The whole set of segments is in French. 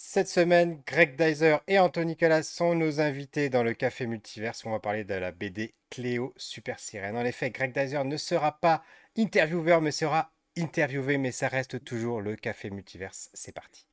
Cette semaine, Greg Dyser et Anthony Callas sont nos invités dans le Café Multiverse où on va parler de la BD Cléo Super Sirène. En effet, Greg Dyser ne sera pas intervieweur mais sera interviewé, mais ça reste toujours le Café Multiverse. C'est parti.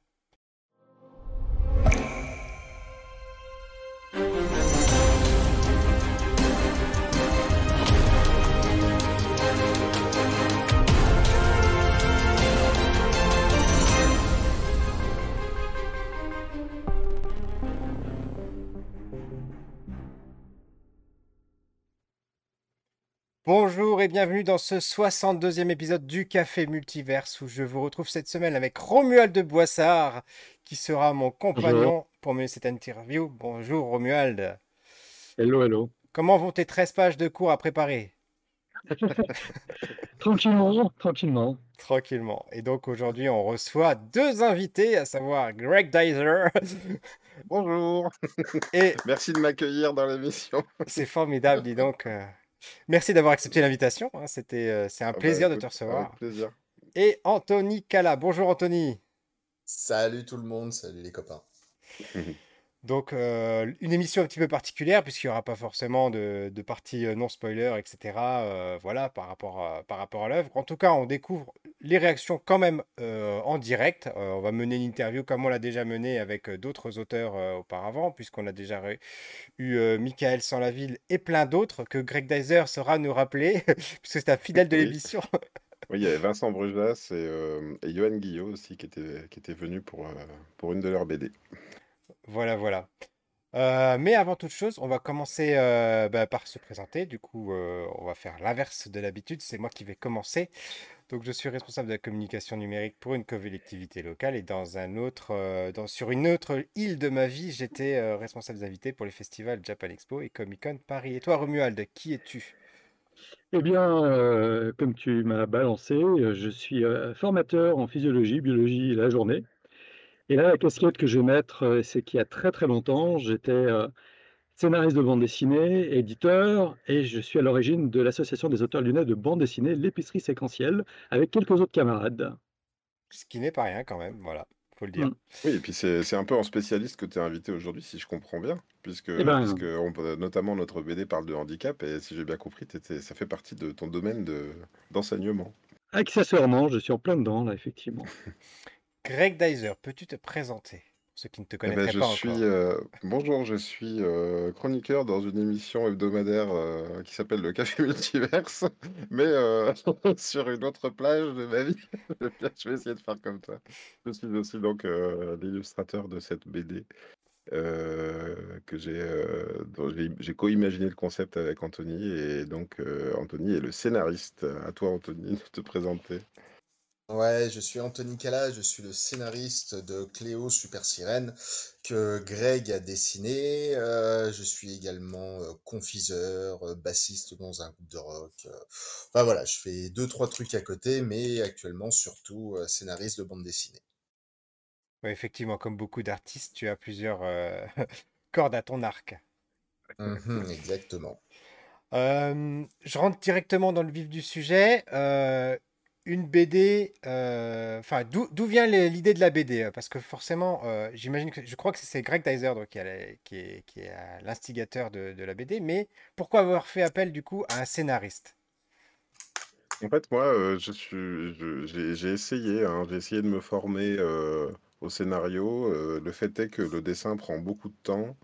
Bonjour et bienvenue dans ce 62e épisode du Café Multiverse où je vous retrouve cette semaine avec Romuald de Boissard qui sera mon compagnon pour mener cette interview. Bonjour Romuald. Hello, hello. Comment vont tes 13 pages de cours à préparer? Tranquillement, tranquillement. Tranquillement. Et donc aujourd'hui on reçoit deux invités, à savoir Greg Dyser. Bonjour. Et merci de m'accueillir dans l'émission. C'est formidable, dis donc. Merci d'avoir accepté l'invitation. Hein. C'était, euh, c'est un Ah bah, plaisir de te avec recevoir. plaisir. Et Anthony Cala. Bonjour Anthony. Salut tout le monde, salut les copains. Donc, euh, une émission un petit peu particulière, puisqu'il n'y aura pas forcément de, de partie euh, non spoiler, etc. euh, voilà, par rapport à, par rapport à l'œuvre. En tout cas, on découvre les réactions quand même euh, en direct. On va mener une interview comme on l'a déjà menée avec d'autres auteurs auparavant, puisqu'on a déjà eu Michael Sans-la-Ville et plein d'autres que Greg Dyser saura nous rappeler, puisque c'est un fidèle de Oui. l'émission. Oui, il y avait Vincent Brujas et, et Johan Guillot aussi qui étaient, qui étaient venus pour, pour une de leurs BD. Voilà, voilà. Euh, mais avant toute chose, on va commencer euh, bah, par se présenter. Du coup, euh, on va faire l'inverse de l'habitude. C'est moi qui vais commencer. Donc, je suis responsable de la communication numérique pour une collectivité locale. Et dans un autre, dans, sur une autre île de ma vie, j'étais responsable des invités pour les festivals Japan Expo et Comic Con Paris. Et toi, Romuald, qui es-tu? Eh bien, comme tu m'as balancé, je suis formateur en physiologie, biologie la journée. Et là, la casquette que je vais mettre, euh, c'est qu'il y a très très longtemps, j'étais euh, scénariste de bande dessinée, éditeur, et je suis à l'origine de l'association des auteurs lyonnais de bande dessinée, l'épicerie séquentielle, avec quelques autres camarades. Ce qui n'est pas rien quand même, voilà, faut le dire. Mm. Oui, et puis c'est un peu en spécialiste que tu es invité aujourd'hui, si je comprends bien, puisque, Eh ben, puisque on peut- notamment notre BD parle de handicap, et si j'ai bien compris, ça fait partie de ton domaine de- d'enseignement. accessoirement, je suis en plein dedans, là, effectivement. Greg Dyser, peux-tu te présenter? Pour ceux qui ne te Eh ben, connaîtraient je pas suis encore? euh, bonjour, je suis euh, chroniqueur dans une émission hebdomadaire euh, qui s'appelle le Café Multiverse, mais sur une autre plage de ma vie. Je vais bien- je vais essayer de faire comme toi. Je suis aussi donc l'illustrateur de cette BD euh, que j'ai euh, dont j'ai j'ai co-imaginé le concept avec Anthony et donc euh, Anthony est le scénariste. À toi Anthony de te présenter. Ouais, je suis Anthony Cala, je suis le scénariste de Cléo Super Sirène que Greg a dessiné. Euh, je suis également euh, confiseur, euh, bassiste dans un groupe de rock. Enfin voilà, je fais deux, trois trucs à côté, mais actuellement surtout scénariste de bande dessinée. Ouais, effectivement, comme beaucoup d'artistes, tu as plusieurs cordes à ton arc. Mhm, exactement. Je rentre directement dans le vif du sujet. Une BD, euh, enfin, d'où vient l'idée de la BD? euh, Parce que forcément, euh, j'imagine que je crois que c'est Greg Dyser qui, est, l'instigateur de, la BD, mais pourquoi avoir fait appel du coup à un scénariste? En fait, moi, j'ai essayé, hein, j'ai essayé de me former au scénario. le fait est que le dessin prend beaucoup de temps.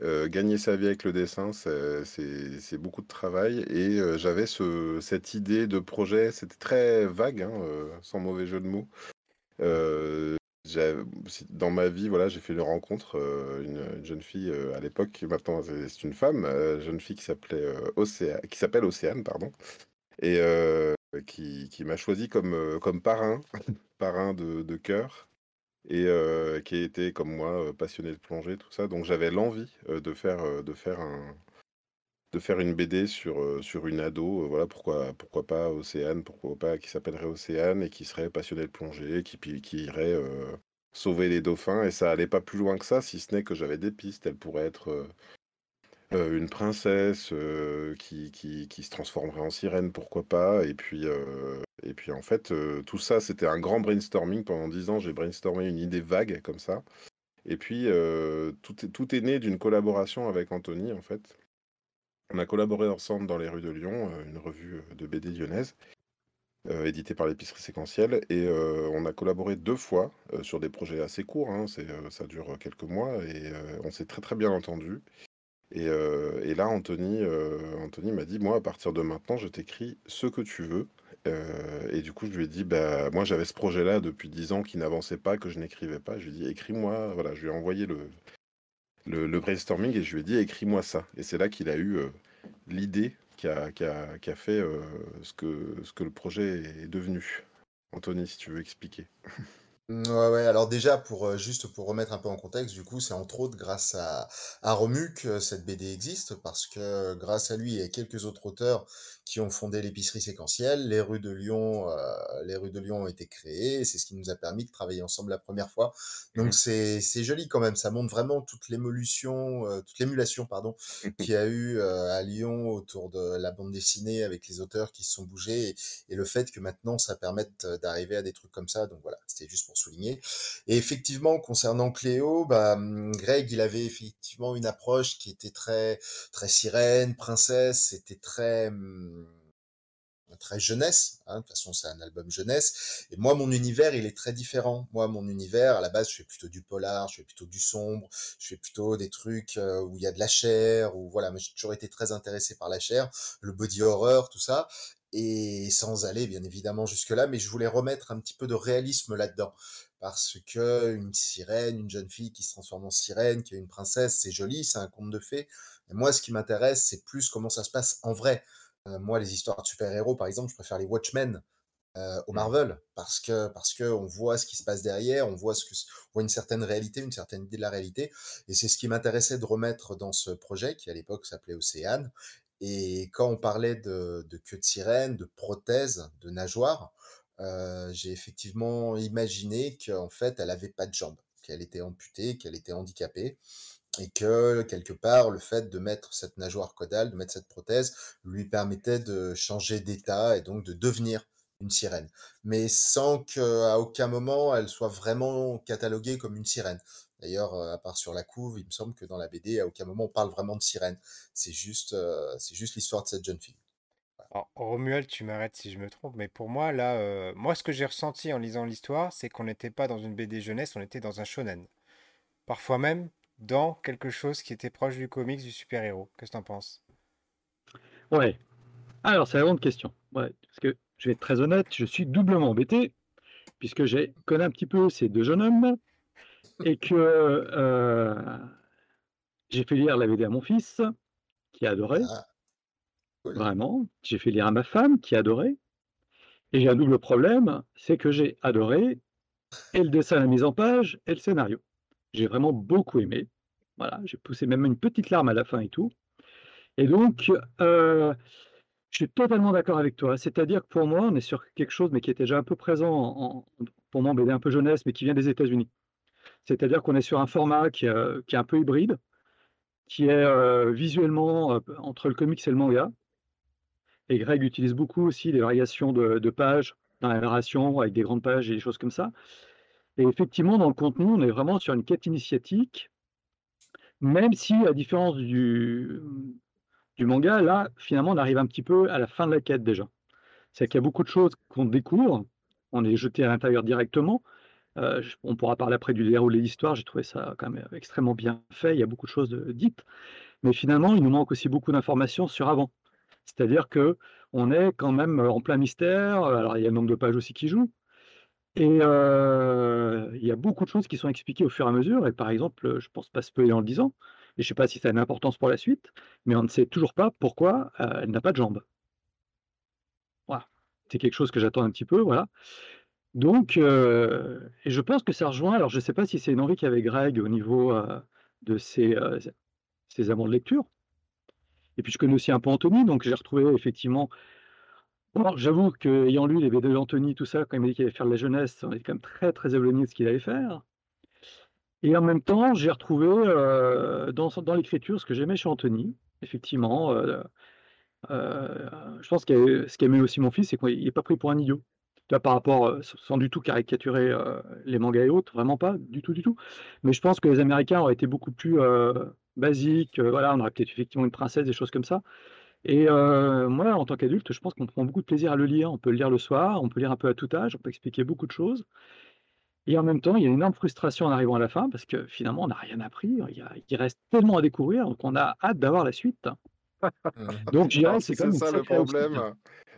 Gagner sa vie avec le dessin, c'est beaucoup de travail. Et j'avais ce, cette idée de projet, c'était très vague, hein, sans mauvais jeu de mots. Dans ma vie, voilà, j'ai fait une rencontre, une, une jeune fille à l'époque, maintenant c'est une femme, jeune fille qui s'appelle Océane, pardon, et qui, m'a choisi comme, parrain, parrain de, de et euh, qui était comme moi euh, passionné de plongée, tout ça. Donc j'avais l'envie de faire, de faire un, de faire une BD sur, sur une ado, voilà, pourquoi, pourquoi pas Océane, pourquoi pas, qui s'appellerait Océane et qui serait passionnée de plongée, qui, qui irait sauver les dauphins. Et ça allait pas plus loin que ça, si ce n'est que j'avais des pistes. Elle pourrait être euh, une princesse euh, qui, se transformerait en sirène, pourquoi pas. Et puis, euh, et puis en fait, tout ça, c'était un grand brainstorming. Pendant dix ans, j'ai brainstormé une idée vague comme ça. Et puis, tout est, né d'une collaboration avec Anthony, en fait. On a collaboré ensemble dans les rues de Lyon, une revue de BD lyonnaise, éditée par l'épicerie séquentielle. Et on a collaboré deux fois sur des projets assez courts, hein, ça dure quelques mois, et on s'est très très bien entendu. Et, et là, Anthony, Anthony m'a dit, moi, à partir de maintenant, je t'écris ce que tu veux. Euh, et du coup, je lui ai dit, bah, moi j'avais ce projet-là depuis 10 ans qui n'avançait pas, que je n'écrivais pas. Je lui ai dit, écris-moi. Voilà, je lui ai envoyé le, brainstorming et je lui ai dit, écris-moi ça. Et c'est là qu'il a eu euh, l'idée qui a, qui, a, fait euh, ce, que, ce que le projet est devenu. Anthony, si tu veux expliquer. Ouais, ouais, alors déjà pour, euh, juste pour remettre un peu en contexte, du coup, c'est entre autres grâce à à Romu que cette BD existe parce que grâce à lui et quelques autres auteurs qui ont fondé l'épicerie séquentielle, les rues de Lyon, heu, les rues de Lyon ont été créées et c'est ce qui nous a permis de travailler ensemble la première fois. Donc mmh. c'est c'est joli quand même, ça montre vraiment toute l'émulation, euh, toute l'émulation pardon, qu'il y a eu, à Lyon autour de la bande dessinée avec les auteurs qui se sont bougés et et le fait que maintenant ça permette, d'arriver à des trucs comme ça. Donc voilà, c'était juste pour souligner. Et effectivement, concernant Cléo, bah, hum, Greg, il avait effectivement une approche qui était très, très sirène, princesse, c'était très, hum, très jeunesse. Hein. De toute façon, c'est un album jeunesse. Et moi, mon univers, il est très différent. Moi, mon univers, à la base, je fais plutôt du polar, je fais plutôt du sombre, je fais plutôt des trucs euh, où il y a de la chair, ou voilà. Mais j'ai toujours été très intéressé par la chair, le body horror, tout ça et sans aller bien évidemment jusque-là, mais je voulais remettre un petit peu de réalisme là-dedans. Parce que une sirène, une jeune fille qui se transforme en sirène, qui est une princesse, c'est joli, c'est un conte de fées. Mais moi, ce qui m'intéresse, c'est plus comment ça se passe en vrai. Euh, moi, les histoires de super-héros, par exemple, je préfère les Watchmen euh, au mmh. Marvel parce que parce que on voit ce qui se passe derrière, on voit ce que on voit une certaine réalité, une certaine idée de la réalité, et c'est ce qui m'intéressait de remettre dans ce projet qui à l'époque s'appelait Océane et quand on parlait de, queue de sirène, de prothèse, de nageoire, euh, j'ai effectivement imaginé qu'en fait, elle avait pas de jambes, qu'elle était amputée, qu'elle était handicapée, et que quelque part, le fait de mettre cette nageoire caudale, de mettre cette prothèse, lui permettait de changer d'état et donc de devenir une sirène, mais sans qu'à aucun moment elle soit vraiment cataloguée comme une sirène. D'ailleurs, à part sur la couve, il me semble que dans la BD, à aucun moment on parle vraiment de sirène. C'est juste, euh, c'est juste l'histoire de cette jeune fille. Alors, Romuald, tu m'arrêtes si je me trompe, mais pour moi, là, euh, moi, ce que j'ai ressenti en lisant l'histoire, c'est qu'on n'était pas dans une BD jeunesse, on était dans un shonen. Parfois même dans quelque chose qui était proche du comics du super-héros. Qu'est-ce que tu en penses? Ouais. Alors, c'est la grande question. Ouais, parce que je vais être très honnête, je suis doublement embêté, puisque j'ai connu un petit peu ces deux jeunes hommes, et que euh, j'ai fait lire la BD à mon fils, qui a adoré. Ah, Vraiment. J'ai fait lire à ma femme, qui a adoré. Et j'ai un double problème, c'est que j'ai adoré et le dessin, la mise en page, et le scénario. J'ai vraiment beaucoup aimé. Voilà, j'ai poussé même une petite larme à la fin et tout. Et donc, euh, je suis totalement d'accord avec toi. C'est-à-dire que pour moi, on est sur quelque chose, mais qui était déjà un peu présent en, pour moi en BD un peu jeunesse, mais qui vient des États-Unis. C'est-à-dire qu'on est sur un format qui, euh, est un peu hybride, qui est euh, visuellement euh, entre le comics et le manga. Et Greg utilise beaucoup aussi les variations de, pages dans la narration, avec des grandes pages et des choses comme ça. Et effectivement, dans le contenu, on est vraiment sur une quête initiatique, même si, à différence du, du manga, là, finalement, on arrive un petit peu à la fin de la quête déjà. C'est qu'il y a beaucoup de choses qu'on découvre, on est jeté à l'intérieur directement, euh, on pourra parler après du déroulé de l'histoire, j'ai trouvé ça quand même extrêmement bien fait, il y a beaucoup de choses dites, mais finalement, il nous manque aussi beaucoup d'informations sur avant. C'est-à-dire que on est quand même en plein mystère, alors il y a le nombre de pages aussi qui joue, et euh, il y a beaucoup de choses qui sont expliquées au fur et à mesure, et par exemple, je pense pas spoiler en le disant, et je sais pas si ça a une importance pour la suite, mais on ne sait toujours pas pourquoi euh, elle n'a pas de jambes. Voilà. C'est quelque chose que j'attends un petit peu, voilà. Donc, euh, et je pense que ça rejoint, alors je ne sais pas si c'est une envie qu'avait Greg au niveau euh, de ses, euh, ses amants de lecture. Et puis je connais aussi un peu Anthony, donc j'ai retrouvé effectivement. J'avoue qu'ayant lu les BD d'Anthony, tout ça, quand il m'a dit qu'il allait faire de la jeunesse, on est quand même très très éloigné de ce qu'il allait faire. Et en même temps, j'ai retrouvé dans, dans l'écriture ce que j'aimais chez Anthony, effectivement. je pense que ce qu'aimait aussi mon fils, c'est qu'il n'est pas pris pour un idiot. Par rapport, sans du tout caricaturer les mangas et autres, vraiment pas, du tout, du tout. Mais je pense que les Américains auraient été beaucoup plus basiques. voilà, on aurait peut-être effectivement une princesse, des choses comme ça. Et moi, en tant qu'adulte, je pense qu'on prend beaucoup de plaisir à le lire. On peut le lire le soir, on peut lire un peu à tout âge, on peut expliquer beaucoup de choses. Et en même temps, il y a une énorme frustration en arrivant à la fin parce que finalement, on n'a rien appris. Il, reste tellement à découvrir qu'on a hâte d'avoir la suite. Donc, je dirais, c'est comme ça le problème.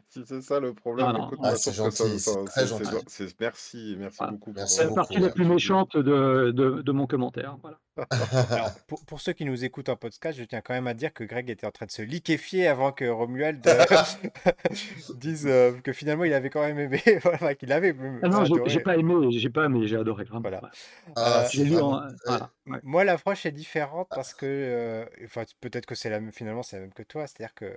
Si c'est ça le problème, écoute, ah, c'est gentil, très gentil. merci, merci beaucoup. C'est la partie la plus méchante de, de, de mon commentaire. Voilà. Alors, pour, pour, ceux qui nous écoutent en podcast, je tiens quand même à dire que Greg était en train de se liquéfier avant que Romuald dise euh, que finalement il avait quand même aimé, voilà, qu'il avait. Ah non, j'ai pas aimé, j'ai pas aimé, j'ai adoré. Vraiment. Voilà. Ah, euh, lu en... voilà. Moi, l'approche est différente parce que, euh, enfin, peut-être que c'est la même, finalement, c'est la même que toi, c'est-à-dire que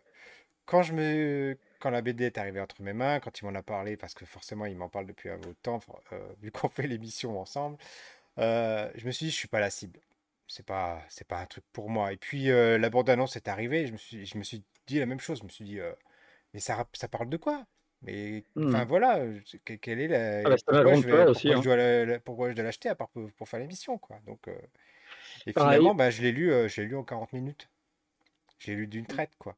quand je me quand la BD est arrivée entre mes mains, quand il m'en a parlé, parce que forcément il m'en parle depuis un bout de temps, euh, vu qu'on fait l'émission ensemble, euh, je me suis dit je suis pas la cible. C'est pas c'est pas un truc pour moi. Et puis euh, la bande annonce est arrivée, je me suis je me suis dit la même chose. Je me suis dit mais ça ça parle de quoi? Mais enfin mmh. voilà, quelle est la ah pourquoi, je dois l'acheter à part pour, faire l'émission quoi. Donc et finalement bah, je l'ai lu je lu en 40 minutes. J'ai lu d'une traite quoi.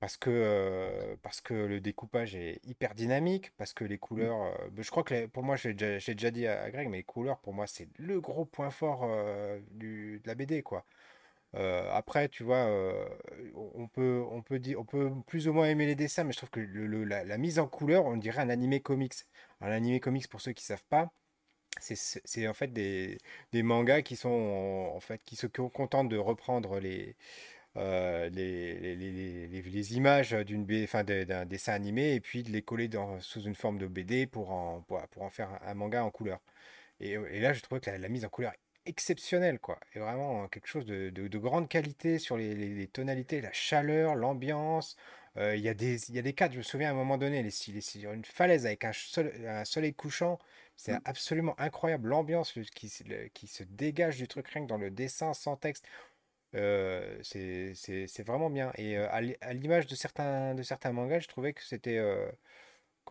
Parce que, parce que le découpage est hyper dynamique, parce que les mmh. couleurs, bah, je crois que pour moi, j'ai déjà, dit à, Greg, mais les couleurs, pour moi, c'est le gros point fort du, de la BD, quoi. après, tu vois, on peut, on peut dire, on peut plus ou moins aimer les dessins, mais je trouve que le, la, mise en couleur, on dirait un animé comics. Un animé comics, pour ceux qui savent pas, c'est en fait des, des mangas qui sont en, fait qui se contentent de reprendre les euh, les, les, images d'une d'un dessin animé et puis de les coller dans, sous une forme de BD pour en, pour, en faire un, manga en couleur. Et, là, je trouvais que la, mise en couleur exceptionnelle, quoi. Et vraiment quelque chose de, de, grande qualité sur les, tonalités, la chaleur, l'ambiance. Euh, il y, a des, y a des cadres, je me souviens à un moment donné, les, sur une falaise avec un, un soleil couchant. C'est mmh. absolument incroyable l'ambiance qui, qui se dégage du truc rien que dans le dessin sans texte. Euh, c'est vraiment bien. Et euh, à l'image de certains, de certains mangas, je trouvais que c'était. Euh,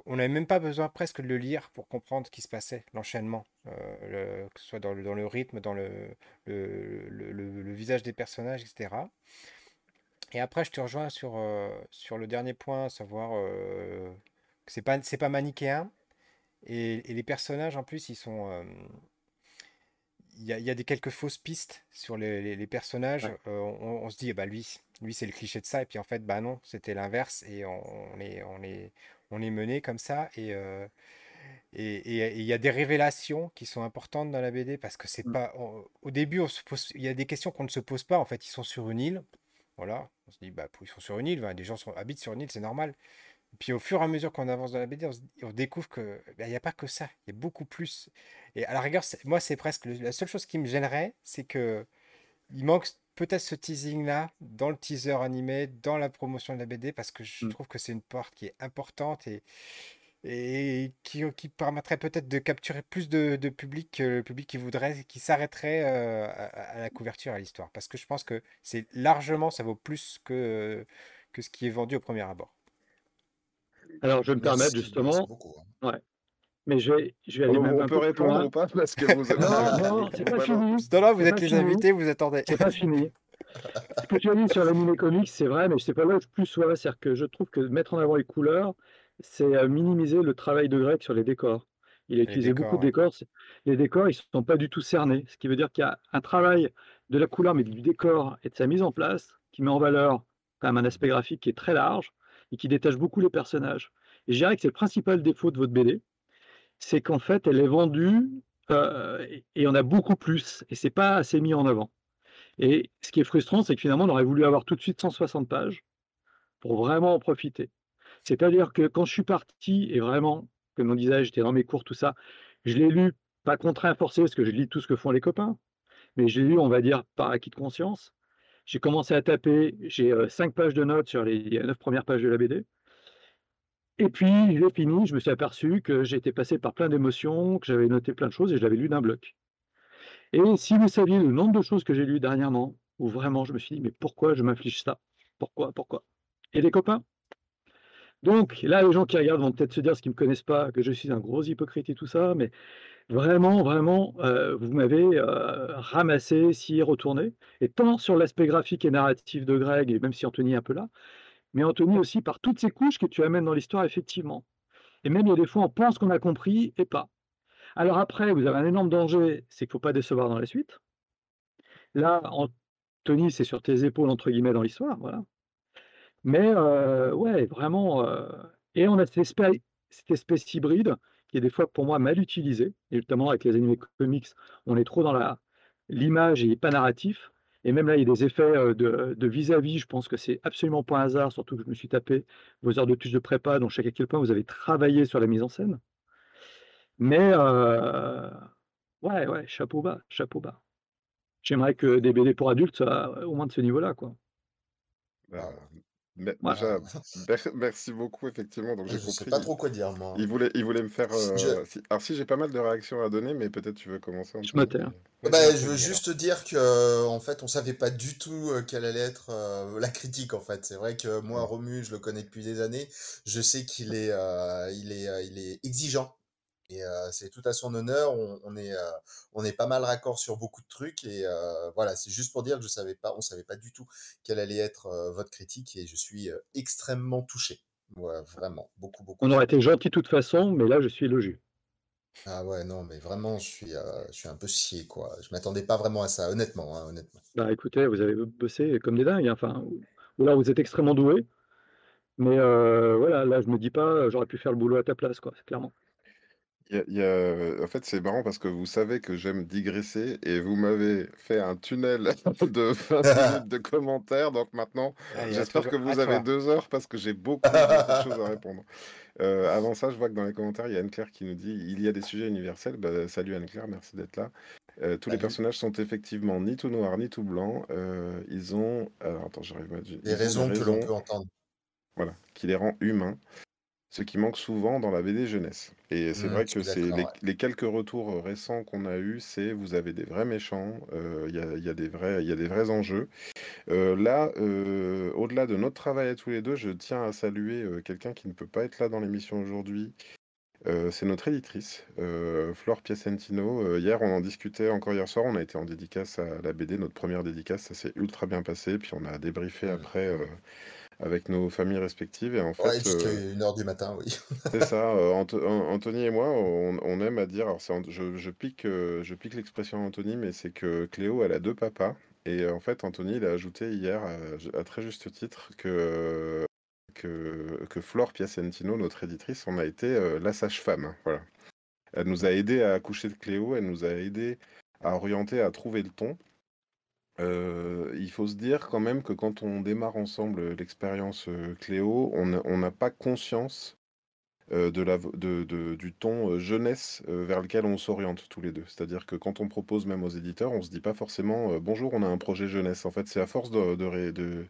on n'avait même pas besoin presque de le lire pour comprendre ce qui se passait, l'enchaînement, que ce soit dans le, dans le rythme, dans le, le, le, visage des personnages, etc. Et après, je te rejoins sur, sur le dernier point, savoir que c'est pas, pas manichéen. Et, et, les personnages, en plus, ils sont il y, a des quelques fausses pistes sur les, personnages. Euh, on, se dit, bah lui, lui c'est le cliché de ça. Et puis en fait, bah non, c'était l'inverse. Et on, est, on, est, on est mené comme ça. Et euh, et il y a des révélations qui sont importantes dans la BD parce que c'est mmh. pas. au début, il y a des questions qu'on ne se pose pas. En fait, ils sont sur une île. Voilà. On se dit, bah, ils sont sur une île. des gens sont, habitent sur une île, c'est normal. Puis au fur et à mesure qu'on avance dans la BD, on, découvre qu'il ben, n'y a pas que ça, il y a beaucoup plus. Et à la rigueur, moi, c'est presque la seule chose qui me gênerait, c'est que il manque peut-être ce teasing-là dans le teaser animé, dans la promotion de la BD, parce que je mmh. trouve que c'est une porte qui est importante et, et qui, qui permettrait peut-être de capturer plus de, public, le public qui voudrait, qui s'arrêterait euh, à, la couverture, à l'histoire. Parce que je pense que c'est largement, ça vaut plus que, que ce qui est vendu au premier abord. Alors, je vais me permettre justement. Hein. Ouais. Mais je vais, je vais aller on, même on peut répondre ou pas parce que vous Non, non, c'est pas fini. là, vous êtes les invités, vous attendez. C'est pas fini. Ce que tu as dit sur l'animé comics, c'est vrai, mais je sais pas là plus soit. C'est-à-dire que je trouve que mettre en avant les couleurs, c'est euh, minimiser le travail de Greg sur les décors. Il a utilisé beaucoup de décors. Les décors, ils ne sont pas du tout cernés. Ce qui veut dire qu'il y a un travail de la couleur, mais du décor et de sa mise en place qui met en valeur quand même un aspect graphique qui est très large et qui détache beaucoup les personnages. Et je dirais que c'est le principal défaut de votre BD, c'est qu'en fait, elle est vendue euh, et on a beaucoup plus, et c'est pas assez mis en avant. Et ce qui est frustrant, c'est que finalement, on aurait voulu avoir tout de suite 160 pages pour vraiment en profiter. C'est-à-dire que quand je suis parti, et vraiment, comme on disait, j'étais dans mes cours, tout ça, je l'ai lu, pas contraint, forcé, parce que je lis tout ce que font les copains, mais je l'ai lu, on va dire, par acquis de conscience. J'ai commencé à taper, j'ai cinq pages de notes sur les neuf premières pages de la BD. Et puis, j'ai fini, je me suis aperçu que j'étais passé par plein d'émotions, que j'avais noté plein de choses et je l'avais lu d'un bloc. Et si vous saviez le nombre de choses que j'ai lues dernièrement, où vraiment je me suis dit, mais pourquoi je m'inflige ça? Pourquoi Pourquoi? Et les copains? Donc là, les gens qui regardent vont peut-être se dire, ce qui me connaissent pas, que je suis un gros hypocrite et tout ça, mais vraiment, vraiment, heu, vous m'avez, heu, ramassé, scié, retourné et tant sur l'aspect graphique et narratif de Greg et même si Anthony est un peu là, mais Anthony aussi par toutes ces couches que tu amènes dans l'histoire effectivement et même il y a des fois, on pense qu'on a compris et pas. Alors après, vous avez un énorme danger, c'est qu'il faut pas décevoir dans la suite. Là, Anthony, c'est sur tes épaules entre guillemets dans l'histoire, voilà. Mais heu, ouais, vraiment, heu et on a cette espèce cette espèce hybride qui est des fois pour moi mal utilisée et notamment avec les animés comics, on est trop dans la l'image et pas narratif et même là, il y a des effets, heu, de vis-à-vis, je pense que c'est absolument pas un hasard, surtout que je me suis tapé vos heures de tuches de prépa, donc je sais à quel point vous avez travaillé sur la mise en scène. Mais heu, ouais, ouais, chapeau bas, chapeau bas. J'aimerais que des BD pour adultes soient au moins de ce niveau-là, quoi. Bah, Ah. Mais déjà, merci beaucoup effectivement, donc j'ai Je sais compris. pas trop quoi dire moi. Il voulait il voulait me faire, Je si alors si j'ai pas mal de réactions à donner, mais peut-être tu veux commencer Je me Anthony? tais, hein. Bah, je veux juste dire qu'en fait, on savait pas du tout, heu, quelle allait être, heu, la critique en fait. C'est vrai que moi, Mmh. Romu, je le connais depuis des années. Je sais qu'il est, il est, il est exigeant et c'est tout à son honneur. On on est, on est pas mal raccord sur beaucoup de trucs et voilà, c'est juste pour dire que je savais pas on savait pas du tout quelle allait être, votre critique et je suis, extrêmement touché. Ouais, vraiment, beaucoup, beaucoup. On aurait été gentils de toute façon, mais là, je suis élogieux. Ah ouais, non, mais vraiment, je suis, je suis un peu scié, quoi. Je m'attendais pas vraiment à ça, honnêtement, hein, honnêtement. Bah, écoutez, vous avez bossé comme des dingues, hein, enfin, ou alors vous êtes extrêmement doués, mais voilà, là, je me dis pas: «J'aurais pu faire le boulot à ta place», quoi, clairement. Il y a il y a en fait, c'est marrant parce que vous savez que j'aime digresser et vous m'avez fait un tunnel de 20 minutes de commentaires, donc maintenant, à j'espère que à vous avez toi. 2 heures parce que j'ai beaucoup, beaucoup de choses à répondre. Heu, avant ça, je vois que dans les commentaires, il y a Anne-Claire qui nous dit: «Il y a des sujets universels». Bah, salut Anne-Claire, merci d'être là. Heu, tous les Salut. personnages sont effectivement ni tout noir ni tout blanc. Heu, ils ont alors attends, j'arrive pas à dire Des ils ont des raisons que l'on raisons peut entendre. voilà, qui les rend humains. Ce qui manque souvent dans la BD jeunesse. Et c'est Mmh, vrai je que suis c'est d'accord, les ouais. les quelques retours, heu, récents qu'on a eus, c'est vous avez des vrais méchants, heu, il y a il y a des vrais il y a des vrais enjeux. Heu, là, au-delà de notre travail à tous les 2, je tiens à saluer, quelqu'un qui ne peut pas être là dans l'émission aujourd'hui. C'est notre éditrice, heu, Flore Piacentino. Hier, on en discutait encore hier soir, on a été en dédicace à la BD, notre première dédicace, ça s'est ultra bien passé. Puis on a débriefé Mmh, après. Avec nos familles respectives et en Ouais, fait, jusqu'à heu 1:00 du matin, oui. c'est ça, An Anthony et moi, on on aime à dire alors je je pique, heu, je pique l'expression Anthony, mais c'est que Cléo, elle a 2 papas et en fait, Anthony, il a ajouté hier, à très juste titre que que que Flore Piacentino, notre éditrice, on a été, la sage-femme, voilà. Elle nous a aidés à accoucher de Cléo, elle nous a aidés à orienter, à trouver le ton. Heu, il faut se dire quand même que quand on démarre ensemble, heu, l'expérience, heu, Cléo, on n'a on n'a pas conscience, heu, de la v de de du ton, heu, jeunesse, heu, vers lequel on s'oriente tous les 2. C'est-à-dire que quand on propose même aux éditeurs, on se dit pas forcément, heu: «Bonjour, on a un projet jeunesse». En fait, c'est à force de de ré de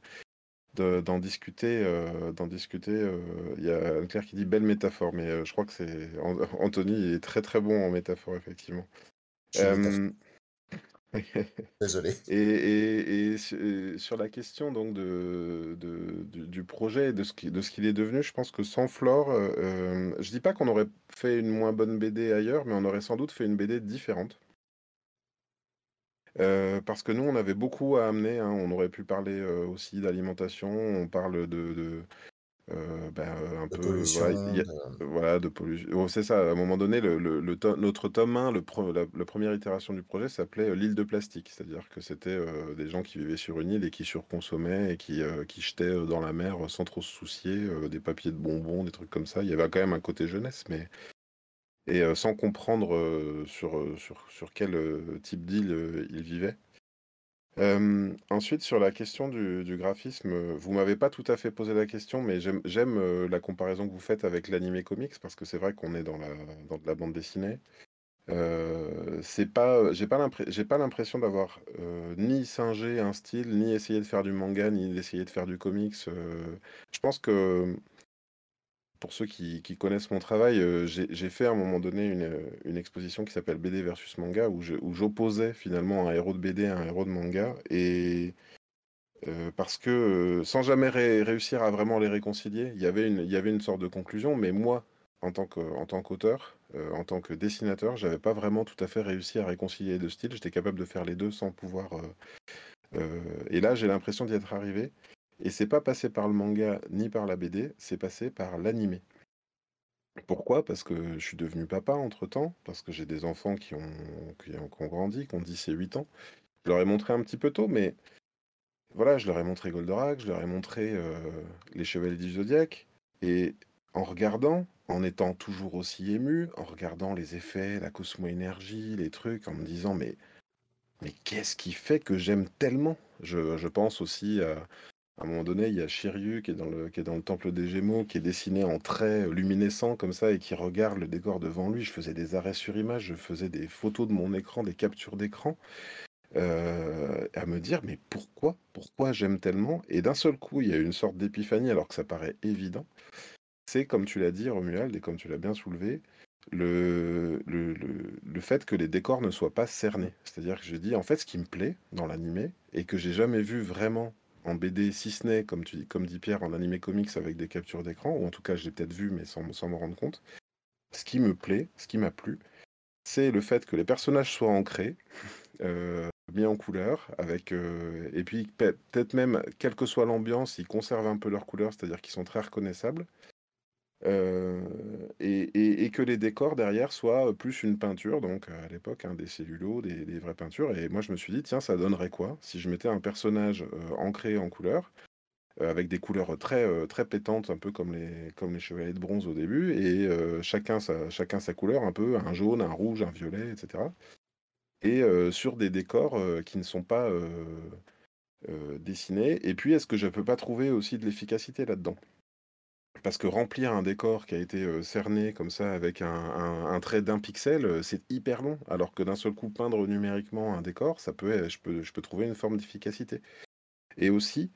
de d'en discuter, heu, d'en discuter, heu, il y a Anne-Claire qui dit: «Belle métaphore», mais heu, je crois que c'est An Anthony est très, très bon en métaphore, effectivement. Je suis métaph Hem Désolé. et et et su sur la question donc de de du du projet et de ce qui de ce qu'il est devenu, je pense que sans Flore, heu, hem, je dis pas qu'on aurait fait une moins bonne BD ailleurs, mais on aurait sans doute fait une BD différente. Heu, parce que nous, on avait beaucoup à amener, hein. On aurait pu parler, heu, aussi d'alimentation, on parle de de, heu, ben, heu, un De peu, voilà, il y pollution, a de voilà, de pollu oh, c'est ça, à un moment donné, le le le to notre tome 1, le pre la la 1re itération du projet s'appelait, heu, «L'île de plastique». C'est-à-dire que c'était, des gens qui vivaient sur une île et qui surconsommaient et qui, jetaient, dans la mer, sans trop se soucier, des papiers de bonbons, des trucs comme ça. Il y avait quand même un côté jeunesse, mais et sans comprendre, sur, heu, sur sur quel, type d'île, ils vivaient. Ensuite sur la question du graphisme, heu, vous m'avez pas tout à fait posé la question, mais j'aime heu, la comparaison que vous faites avec l'animé comics parce que c'est vrai qu'on est dans la bande dessinée. Heu, c'est pas, l'impré j'ai pas l'impression d'avoir, ni singé un style, ni essayé de faire du manga, ni d'essayer de faire du comics, je pense que pour ceux qui connaissent mon travail, heu, j'ai fait à un moment donné une, une exposition qui s'appelle BD versus manga où j'opposais finalement un héros de BD à un héros de manga et Euh, parce que euh, sans jamais réussir à vraiment les réconcilier, il y avait une, sorte de conclusion, mais moi, en tant qu'auteur, euh, en tant que dessinateur, j'avais pas vraiment tout à fait réussi à réconcilier les deux styles. J'étais capable de faire les deux sans pouvoir. et là, j'ai l'impression d'y être arrivé. Et c'est pas passé par le manga ni par la BD, c'est passé par l'animé. Pourquoi? Parce que je suis devenu papa entre-temps, parce que j'ai des enfants qui ont, qui ont, qui grandi, qui ont 10 et 8 ans. Je leur ai montré un petit peu tôt, mais voilà, je leur ai montré Goldorak, je leur ai montré euh, les Chevaliers du Zodiaque, et en regardant, en étant toujours aussi ému, en regardant les effets, la cosmo-énergie, les trucs, en me disant mais, mais qu'est-ce qui fait que j'aime tellement? Je, je, pense aussi à, à un moment donné, il y a Shiryu qui est, dans le, temple des Gémeaux, qui est dessiné en traits luminescents comme ça et qui regarde le décor devant lui. Je faisais des arrêts sur image, je faisais des photos de mon écran, des captures d'écran. Euh, à me dire mais pourquoi pourquoi j'aime tellement? Et d'un seul coup il y a une sorte d'épiphanie alors que ça paraît évident c'est comme tu l'as dit Romuald et comme tu l'as bien soulevé le, le, fait que les décors ne soient pas cernés c'est à dire que je dis en fait ce qui me plaît dans l'animé et que j'ai jamais vu vraiment en BD si ce n'est comme comme dit Pierre en animé comics avec des captures d'écran ou en tout cas je l'ai peut-être vu mais sans, sans me rendre compte ce qui me plaît ce qui m'a plu c'est le fait que les personnages soient ancrés, euh, mis en couleur, avec euh, et puis peut-être même, quelle que soit l'ambiance, ils conservent un peu leur couleur, c'est-à-dire qu'ils sont très reconnaissables. Euh, et, que les décors derrière soient plus une peinture, donc à l'époque hein, des cellulos, des, vraies peintures. Et moi je me suis dit, tiens, ça donnerait quoi si je mettais un personnage ancré en couleur euh, avec des couleurs très, euh, très pétantes, un peu comme les, comme chevaliers de bronze au début, et euh, chacun, sa, chacun sa couleur, un peu un jaune, un rouge, un violet, etc. Et sur des décors qui ne sont pas dessinés. Et puis, est-ce que je ne peux pas trouver aussi de l'efficacité là-dedans? Parce que remplir un décor qui a été cerné comme ça avec un, trait d'un pixel, c'est hyper long. Alors que d'un seul coup, peindre numériquement un décor, ça peut, je, peux, je peux trouver une forme d'efficacité. Et aussi,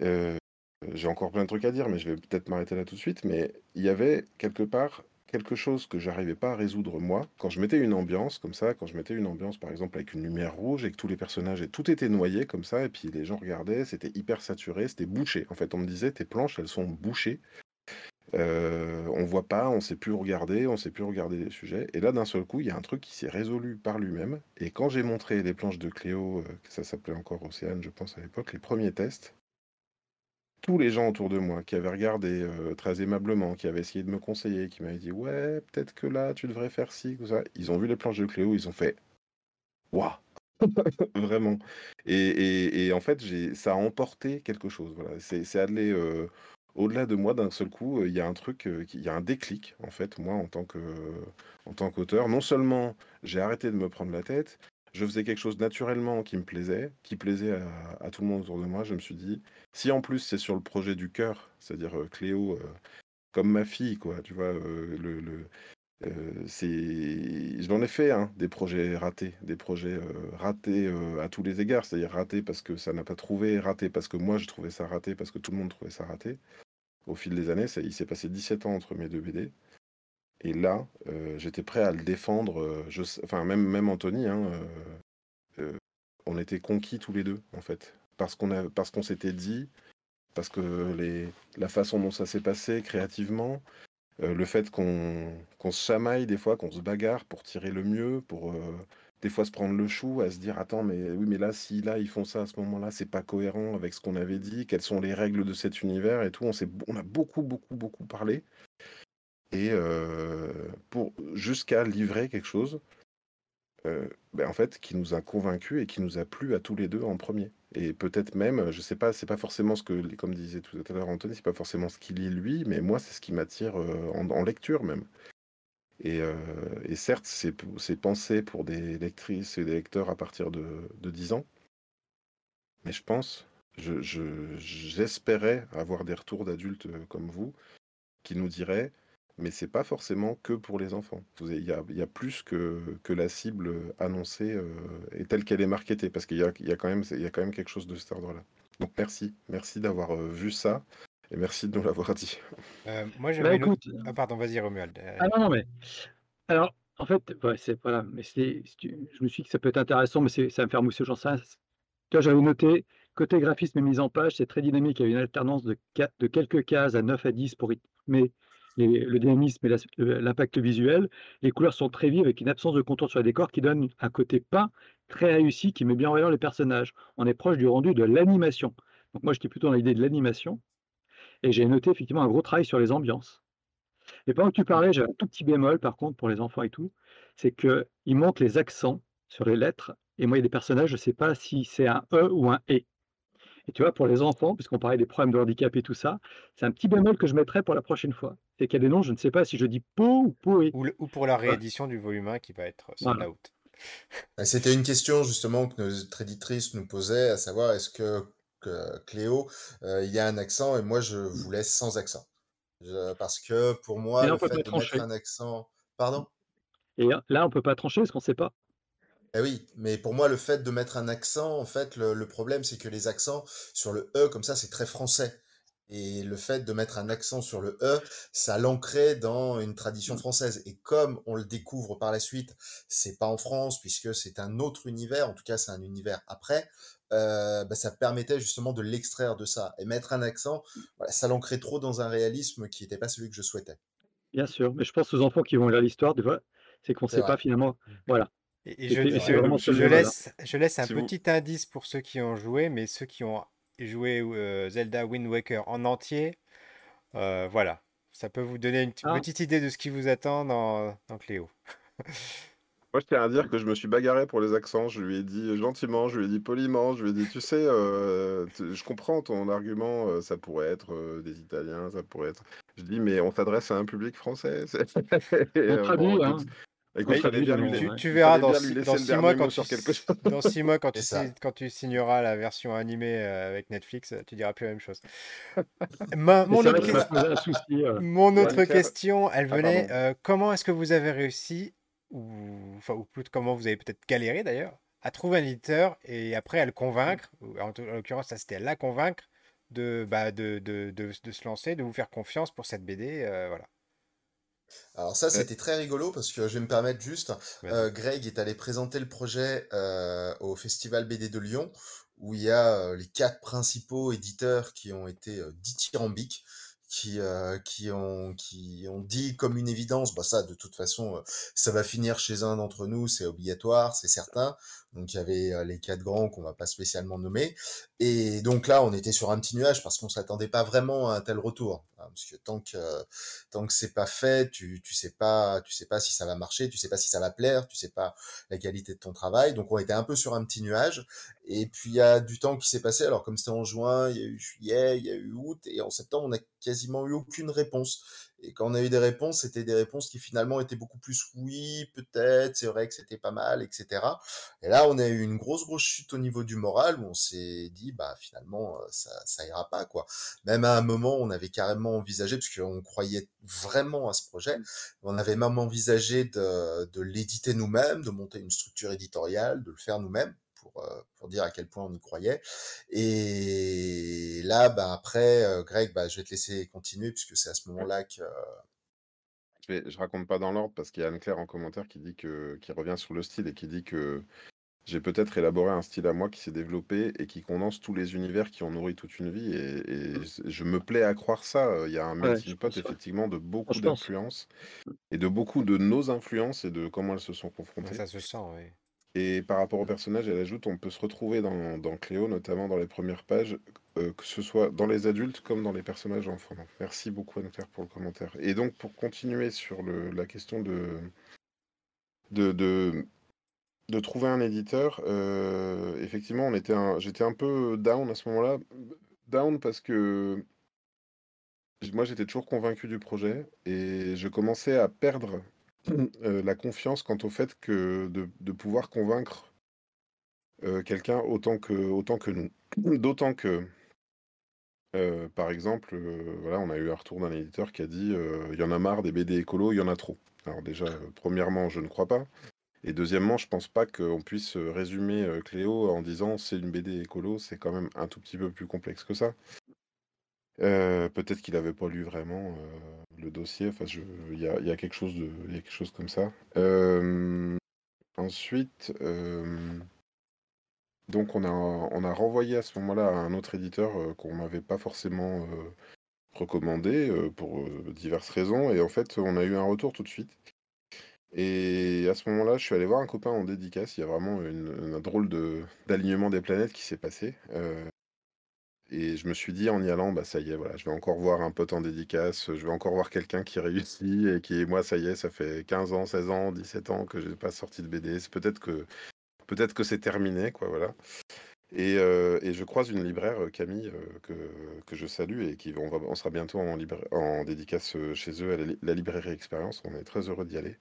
j'ai encore plein de trucs à dire, mais je vais peut-être m'arrêter là tout de suite. Mais il y avait quelque part quelque chose que j'arrivais pas à résoudre moi. Quand je mettais une ambiance comme ça, quand je mettais une ambiance par exemple avec une lumière rouge et que tous les personnages et tout était noyé comme ça, et puis les gens regardaient, c'était hyper saturé, c'était bouché. En fait, on me disait tes planches elles sont bouchées. Euh, on voit pas, on sait plus regarder, on sait plus regarder les sujets. Et là, d'un seul coup, il y a un truc qui s'est résolu par lui-même. Et quand j'ai montré les planches de Cléo, euh, ça s'appelait encore Océane, je pense à l'époque, les premiers tests, tous les gens autour de moi qui avaient regardé euh, très aimablement, qui avaient essayé de me conseiller, qui m'avaient dit ouais, peut-être que là tu devrais faire ci ou ça, ils ont vu les planches de Cléo, ils ont fait waouh, vraiment. Et, et, en fait, ça a emporté quelque chose. Voilà, c'est allé euh, au-delà de moi d'un seul coup. Il y a un truc, euh, il y a un déclic en fait, moi en tant que en tant qu'auteur. Non seulement j'ai arrêté de me prendre la tête, je faisais quelque chose naturellement qui me plaisait, qui plaisait à, tout le monde autour de moi. Je me suis dit, si en plus c'est sur le projet du cœur, c'est-à-dire euh, Cléo, euh, comme ma fille, quoi, tu vois, euh, le, c'est, j'en ai fait hein, des projets ratés, des projets ratés à tous les égards, c'est-à-dire ratés parce que ça n'a pas trouvé, ratés parce que moi je trouvais ça raté, parce que tout le monde trouvait ça raté. Au fil des années, il s'est passé 17 ans entre mes deux BD. Et là, euh, j'étais prêt à le défendre. Euh, je, enfin, même, même Anthony, hein, euh, on était conquis tous les deux, en fait. Parce qu'on s'était dit, parce que la façon dont ça s'est passé créativement, le fait qu'on se chamaille des fois, qu'on se bagarre pour tirer le mieux, pour des fois se prendre le chou, à se dire attends mais oui mais là si là ils font ça à ce moment-là c'est pas cohérent avec ce qu'on avait dit, quelles sont les règles de cet univers et tout. On on a beaucoup beaucoup beaucoup parlé et pour jusqu'à livrer quelque chose ben, en fait, qui nous a convaincus et qui nous a plu à tous les deux en premier. Et peut-être même, je sais pas, c'est pas forcément ce que, comme disait tout à l'heure Anthony, c'est pas forcément ce qu'il lit lui, mais moi, c'est ce qui m'attire en, lecture même. Et, certes, c'est pensé pour des lectrices et des lecteurs à partir de, de 10 ans, mais je pense, j'espérais je, avoir des retours d'adultes comme vous qui nous diraient mais c'est pas forcément que pour les enfants. Il y a, il y a plus que, que la cible annoncée euh, et telle qu'elle est marketée, parce qu'il y a, il y, a quand même, il y a quand même quelque chose de cet ordre-là. Donc merci, merci d'avoir euh, vu ça et merci de nous l'avoir dit. Euh, moi, j'avais bah, une Ah, pardon, vas-y, Romuald. Ah non, non, mais. Alors, en fait, ouais, c'est voilà, mais je me suis dit que ça peut être intéressant, mais ça va me faire mousser, j'en sais. Toi, j'avais noté côté graphisme et mise en page, c'est très dynamique. Il y a une alternance de, de quelques cases à 9 à 10 pour rythmer le dynamisme et l'impact visuel. Les couleurs sont très vives avec une absence de contour sur les décors qui donne un côté peint très réussi qui met bien en valeur les personnages. On est proche du rendu de l'animation. Donc moi, j'étais plutôt dans l'idée de l'animation. Et j'ai noté effectivement un gros travail sur les ambiances. Et pendant que tu parlais, j'ai un tout petit bémol par contre pour les enfants et tout, c'est qu'il manque les accents sur les lettres. Et moi, il y a des personnages, je ne sais pas si c'est un E ou un E. Et tu vois, pour les enfants, puisqu'on parlait des problèmes de handicap et tout ça, c'est un petit bémol que je mettrai pour la prochaine fois. C'est qu'il y a des noms, je ne sais pas si je dis Po ou Poé. Ou, ou pour la réédition du volume 1 qui va être sold out. Bah, c'était une question justement que nos éditrices nous posaient, à savoir est-ce que, Cléo, euh, il y a un accent et moi je vous laisse sans accent? parce que pour moi, le fait de mettre un accent. Pardon? Et là, on ne peut pas trancher parce qu'on ne sait pas. Eh oui, mais pour moi, le fait de mettre un accent, en fait, le, problème, c'est que les accents sur le E, comme ça, c'est très français. Et le fait de mettre un accent sur le E, ça l'ancrait dans une tradition française. Et comme on le découvre par la suite, c'est pas en France, puisque c'est un autre univers, en tout cas, c'est un univers après, euh, bah, ça permettait justement de l'extraire de ça. Et mettre un accent, ça l'ancrait trop dans un réalisme qui n'était pas celui que je souhaitais. Bien sûr, mais je pense aux enfants qui vont lire l'histoire, c'est qu'on ne sait pas finalement. Voilà. Et, je, laisse, je laisse un petit indice pour ceux qui ont joué, mais ceux qui ont joué euh, Zelda Wind Waker en entier, euh, voilà. Ça peut vous donner une ah. petite idée de ce qui vous attend dans, dans Cléo. Moi, je tiens à dire que je me suis bagarré pour les accents. Je lui ai dit gentiment, je lui ai dit poliment, je lui ai dit, tu sais, euh, je comprends ton argument, ça pourrait être des Italiens, ça pourrait être. Je dis, mais on s'adresse à un public français. On tu, verras dans, six mois quand tu, dans six mois quand tu, quand tu signeras la version animée euh, avec Netflix, tu diras plus la même chose. mon autre, question, elle ah, venait euh, comment est-ce que vous avez réussi, ou enfin ou plus comment vous avez peut-être galéré d'ailleurs, à trouver un éditeur et après à le convaincre, en, l'occurrence ça c'était à la convaincre de, bah, de, de, de, se lancer, de vous faire confiance pour cette BD, euh, voilà. Alors ça, c'était très rigolo parce que je vais me permettre juste, euh, Greg est allé présenter le projet euh, au Festival BD de Lyon, où il y a euh, les quatre principaux éditeurs qui ont été dithyrambiques, qui, qui, ont, qui ont dit comme une évidence, bah ça, de toute façon, ça va finir chez un d'entre nous, c'est obligatoire, c'est certain. Donc il y avait les quatre grands qu'on va pas spécialement nommer. Et donc là, on était sur un petit nuage parce qu'on s'attendait pas vraiment à un tel retour. Hein, parce que tant que tant que c'est pas fait, tu tu sais pas tu sais pas si ça va marcher, tu sais pas si ça va plaire, tu sais pas la qualité de ton travail. Donc on était un peu sur un petit nuage. Et puis il y a du temps qui s'est passé. Alors comme c'était en juin, il y a eu juillet, il y a eu août, et en septembre on a quasiment eu aucune réponse. Et quand on a eu des réponses, c'était des réponses qui finalement étaient beaucoup plus oui, peut-être, c'est vrai que c'était pas mal, etc. Et là, on a eu une grosse, grosse chute au niveau du moral où on s'est dit, bah finalement, ça, ça ira pas, quoi. Même à un moment, on avait carrément envisagé, parce qu'on croyait vraiment à ce projet, on avait même envisagé de, de l'éditer nous-mêmes, de monter une structure éditoriale, de le faire nous-mêmes. Euh, pour, dire à quel point on y croyait. Et là, ben après, euh, Greg, bah, je vais te laisser continuer puisque c'est à ce moment-là que. Je, vais, je raconte pas dans l'ordre parce qu'il y a Anne-Claire en commentaire qui dit que qui revient sur le style et qui dit que j'ai peut-être élaboré un style à moi qui s'est développé et qui condense tous les univers qui ont nourri toute une vie. Et, je me plais à croire ça. Il y a un melting pot, effectivement, de beaucoup d'influences et de beaucoup de nos influences et de comment elles se sont confrontées. Ça se sent, oui. Et par rapport au personnage, elle ajoute, on peut se retrouver dans, dans Cléo, notamment dans les premières pages, euh, que ce soit dans les adultes comme dans les personnages enfants. Merci beaucoup Anne-Claire pour le commentaire. Et donc pour continuer sur le, la question de, de, de, de trouver un éditeur, euh, effectivement, on était j'étais un peu down à ce moment-là. Down parce que moi j'étais toujours convaincu du projet et je commençais à perdre euh, la confiance quant au fait que de, pouvoir convaincre euh, quelqu'un autant que, nous. D'autant que, euh, par exemple, voilà, on a eu un retour d'un éditeur qui a dit il y en a marre des BD écolo, il y en a trop. Alors déjà, premièrement, je ne crois pas. Et deuxièmement, je pense pas qu'on puisse résumer Cléo en disant c'est une BD écolo, c'est quand même un tout petit peu plus complexe que ça. Peut-être qu'il n'avait pas lu vraiment le dossier. Enfin, il y a, quelque chose comme ça. ensuite, donc on a, renvoyé à ce moment-là à un autre éditeur qu'on m'avait pas forcément recommandé pour diverses raisons. Et en fait, on a eu un retour tout de suite. Et à ce moment-là, je suis allé voir un copain en dédicace. Il y a vraiment un drôle d'alignement des planètes qui s'est passé. Et je me suis dit en y allant, bah ça y est, voilà, je vais encore voir un pote en dédicace, je vais encore voir quelqu'un qui réussit et qui, moi, ça y est, ça fait 15 ans, 16 ans, 17 ans que j'ai pas sorti de BD. peut-être que, peut-être que c'est terminé, quoi, voilà. Et, et, je croise une libraire, Camille, que, que, je salue et qui on, va, on sera bientôt en, en dédicace chez eux à la, librairie Expérience. On est très heureux d'y aller.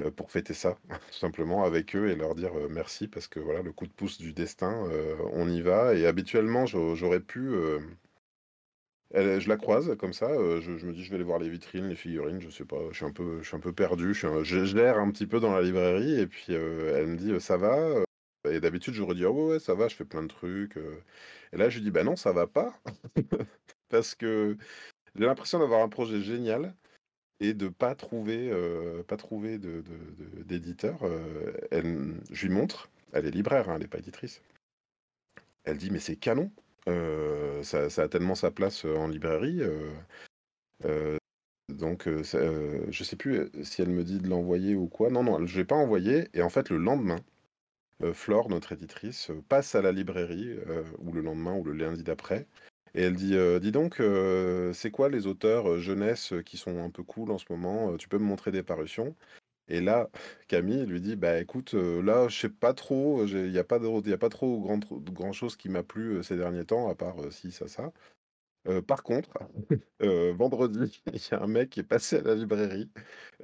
Euh, pour fêter ça, tout simplement avec eux et leur dire euh, merci parce que voilà, le coup de pouce du destin, euh, on y va. Et habituellement, j'aurais pu. je la croise comme ça, je, me dis je vais aller voir les vitrines, les figurines, je sais pas, je suis un peu, je suis un peu perdu, je, suis un petit peu dans la librairie et puis elle me dit ça va. Et d'habitude j'aurais dit ah ouais, ouais ça va, je fais plein de trucs. Et là je lui dis bah non ça va pas parce que j'ai l'impression d'avoir un projet génial et de pas trouver, euh, pas trouver d'éditeur. Euh, je lui montre, elle est libraire, hein, elle n'est pas éditrice. Elle dit mais c'est canon, euh, ça, a tellement sa place en librairie. donc je sais plus si elle me dit de l'envoyer ou quoi. Non non, je l'ai pas envoyé et en fait le lendemain. Flore, notre éditrice, passe à la librairie, ou le lendemain ou le lundi d'après, et elle dit Dis donc, c'est quoi les auteurs jeunesse qui sont un peu cool en ce moment Tu peux me montrer des parutions? Et là, Camille lui dit Bah écoute, là, je sais pas trop, il n'y a, pas de, a pas trop grand, grand chose qui m'a plu ces derniers temps, à part si, ça, ça. par contre, vendredi, il y a un mec qui est passé à la librairie.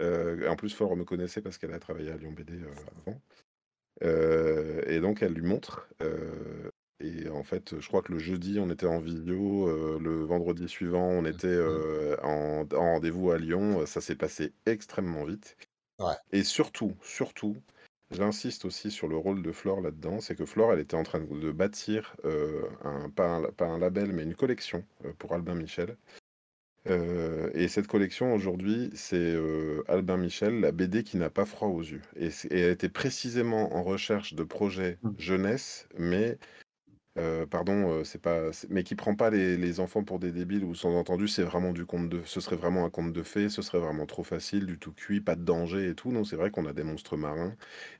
en plus, Fort me connaissait parce qu'elle a travaillé à Lyon BD avant. et donc, elle lui montre. Et en fait, je crois que le jeudi, on était en vidéo, euh, le vendredi suivant, on était euh, en, rendez-vous à Lyon. Ça s'est passé extrêmement vite. Et surtout, surtout, j'insiste aussi sur le rôle de Flore là-dedans, c'est que Flore, elle était en train de bâtir euh, un, pas, un, label, mais une collection pour Albin Michel. et cette collection aujourd'hui, c'est Albin Michel, la BD qui n'a pas froid aux yeux. Et, et elle était précisément en recherche de projets mmh. jeunesse, mais euh, pardon, euh, c'est pas, mais qui prend pas les, enfants pour des débiles ou sans entendu, c'est vraiment du conte ce serait vraiment un conte de fées, ce serait vraiment trop facile, du tout cuit, pas de danger et tout. Non, c'est vrai qu'on a des monstres marins.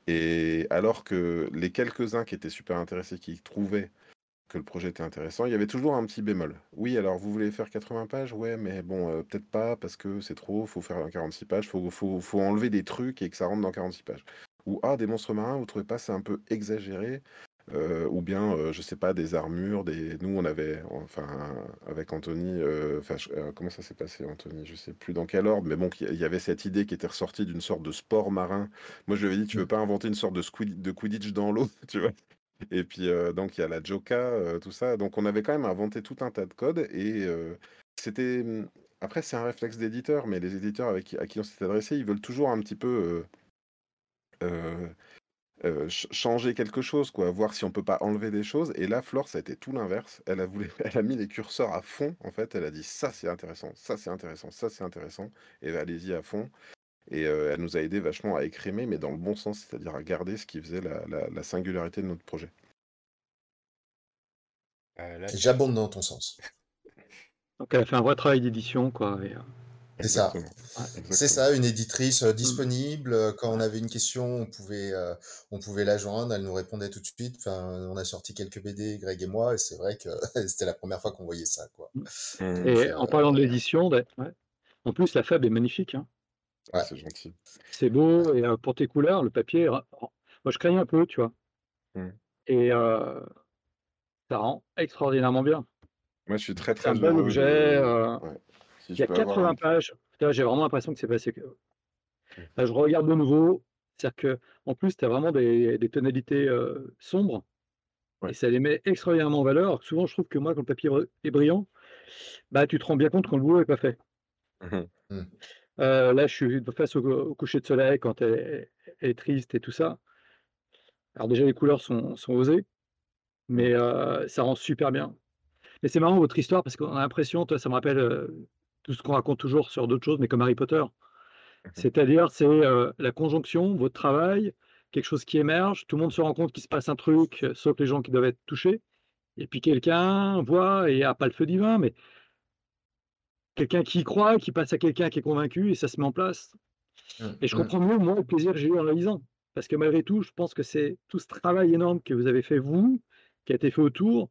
Et alors que les quelques-uns qui étaient super intéressés, qui trouvaient que le projet était intéressant, il y avait toujours un petit bémol. Oui, alors vous voulez faire 80 pages? Ouais, mais bon, euh, peut-être pas parce que c'est trop, faut faire 46 pages, faut, faut enlever des trucs et que ça rentre dans 46 pages. Ou ah, des monstres marins, vous trouvez pas c'est un peu exagéré? Euh, ou bien, euh, je sais pas, des armures, des... Nous, on avait, enfin, avec Anthony, euh, enfin, comment ça s'est passé, Anthony? Je sais plus dans quel ordre, mais bon, il y avait cette idée qui était ressortie d'une sorte de sport marin. Moi, je lui avais dit, tu veux mmh. pas inventer une sorte de, de Quidditch dans l'eau, tu vois? Et puis, donc, il y a la Joka, tout ça. Donc, on avait quand même inventé tout un tas de codes et c'était. Mmh, après, c'est un réflexe d'éditeur, mais les éditeurs avec qui, à qui on s'est adressé, ils veulent toujours un petit peu euh, changer quelque chose, quoi, voir si on peut pas enlever des choses. Et là, Flore, ça a été tout l'inverse. Elle a voulu, elle a mis les curseurs à fond. En fait, elle a dit ça c'est intéressant, ça c'est intéressant, ça c'est intéressant. Et allez-y à fond. Et euh, elle nous a aidé vachement à écrémer, mais dans le bon sens, c'est-à-dire à garder ce qui faisait la, singularité de notre projet. Euh, J'abonde dans ton sens. Donc elle a fait un vrai travail d'édition, quoi. C'est ça. C'est ça, une éditrice euh, mmh. disponible. Euh, quand on avait une question, on pouvait, euh, on pouvait la joindre. Elle nous répondait tout de suite. Enfin, on a sorti quelques BD, Greg et moi, et c'est vrai que c'était la première fois qu'on voyait ça, quoi. Mmh. Mmh. Et en parlant de l'édition, ben, en plus, la fab est magnifique. Hein. c'est gentil. C'est beau, et pour tes couleurs, le papier, moi je craignais un peu, tu vois. Et ça rend extraordinairement bien. Moi, je suis très, très un bel objet. Il y a 80 pages. j'ai vraiment l'impression que c'est passé. Là, je regarde de nouveau. C'est-à-dire que, en plus, tu as vraiment des, tonalités sombres. Et ça les met extraordinairement en valeur. souvent, je trouve que moi, quand le papier est brillant, bah, tu te rends bien compte quand le boulot n'est pas fait. Mmh mmh. là, je suis face au, coucher de soleil quand elle, est triste et tout ça. Alors déjà, les couleurs sont, sont osées, mais ça rend super bien. Mais c'est marrant votre histoire parce qu'on a l'impression, toi, ça me rappelle tout ce qu'on raconte toujours sur d'autres choses, mais comme Harry Potter. Mmh C'est-à-dire, c'est la conjonction, votre travail, quelque chose qui émerge, tout le monde se rend compte qu'il se passe un truc, sauf les gens qui doivent être touchés. Et puis quelqu'un voit et a pas le feu divin, mais quelqu'un qui y croit, qui passe à quelqu'un qui est convaincu et ça se met en place. Mmh, Et je mmh. comprends mieux, moi, le plaisir que j'ai eu en lisant. Parce que malgré tout, je pense que c'est tout ce travail énorme que vous avez fait vous, qui a été fait autour,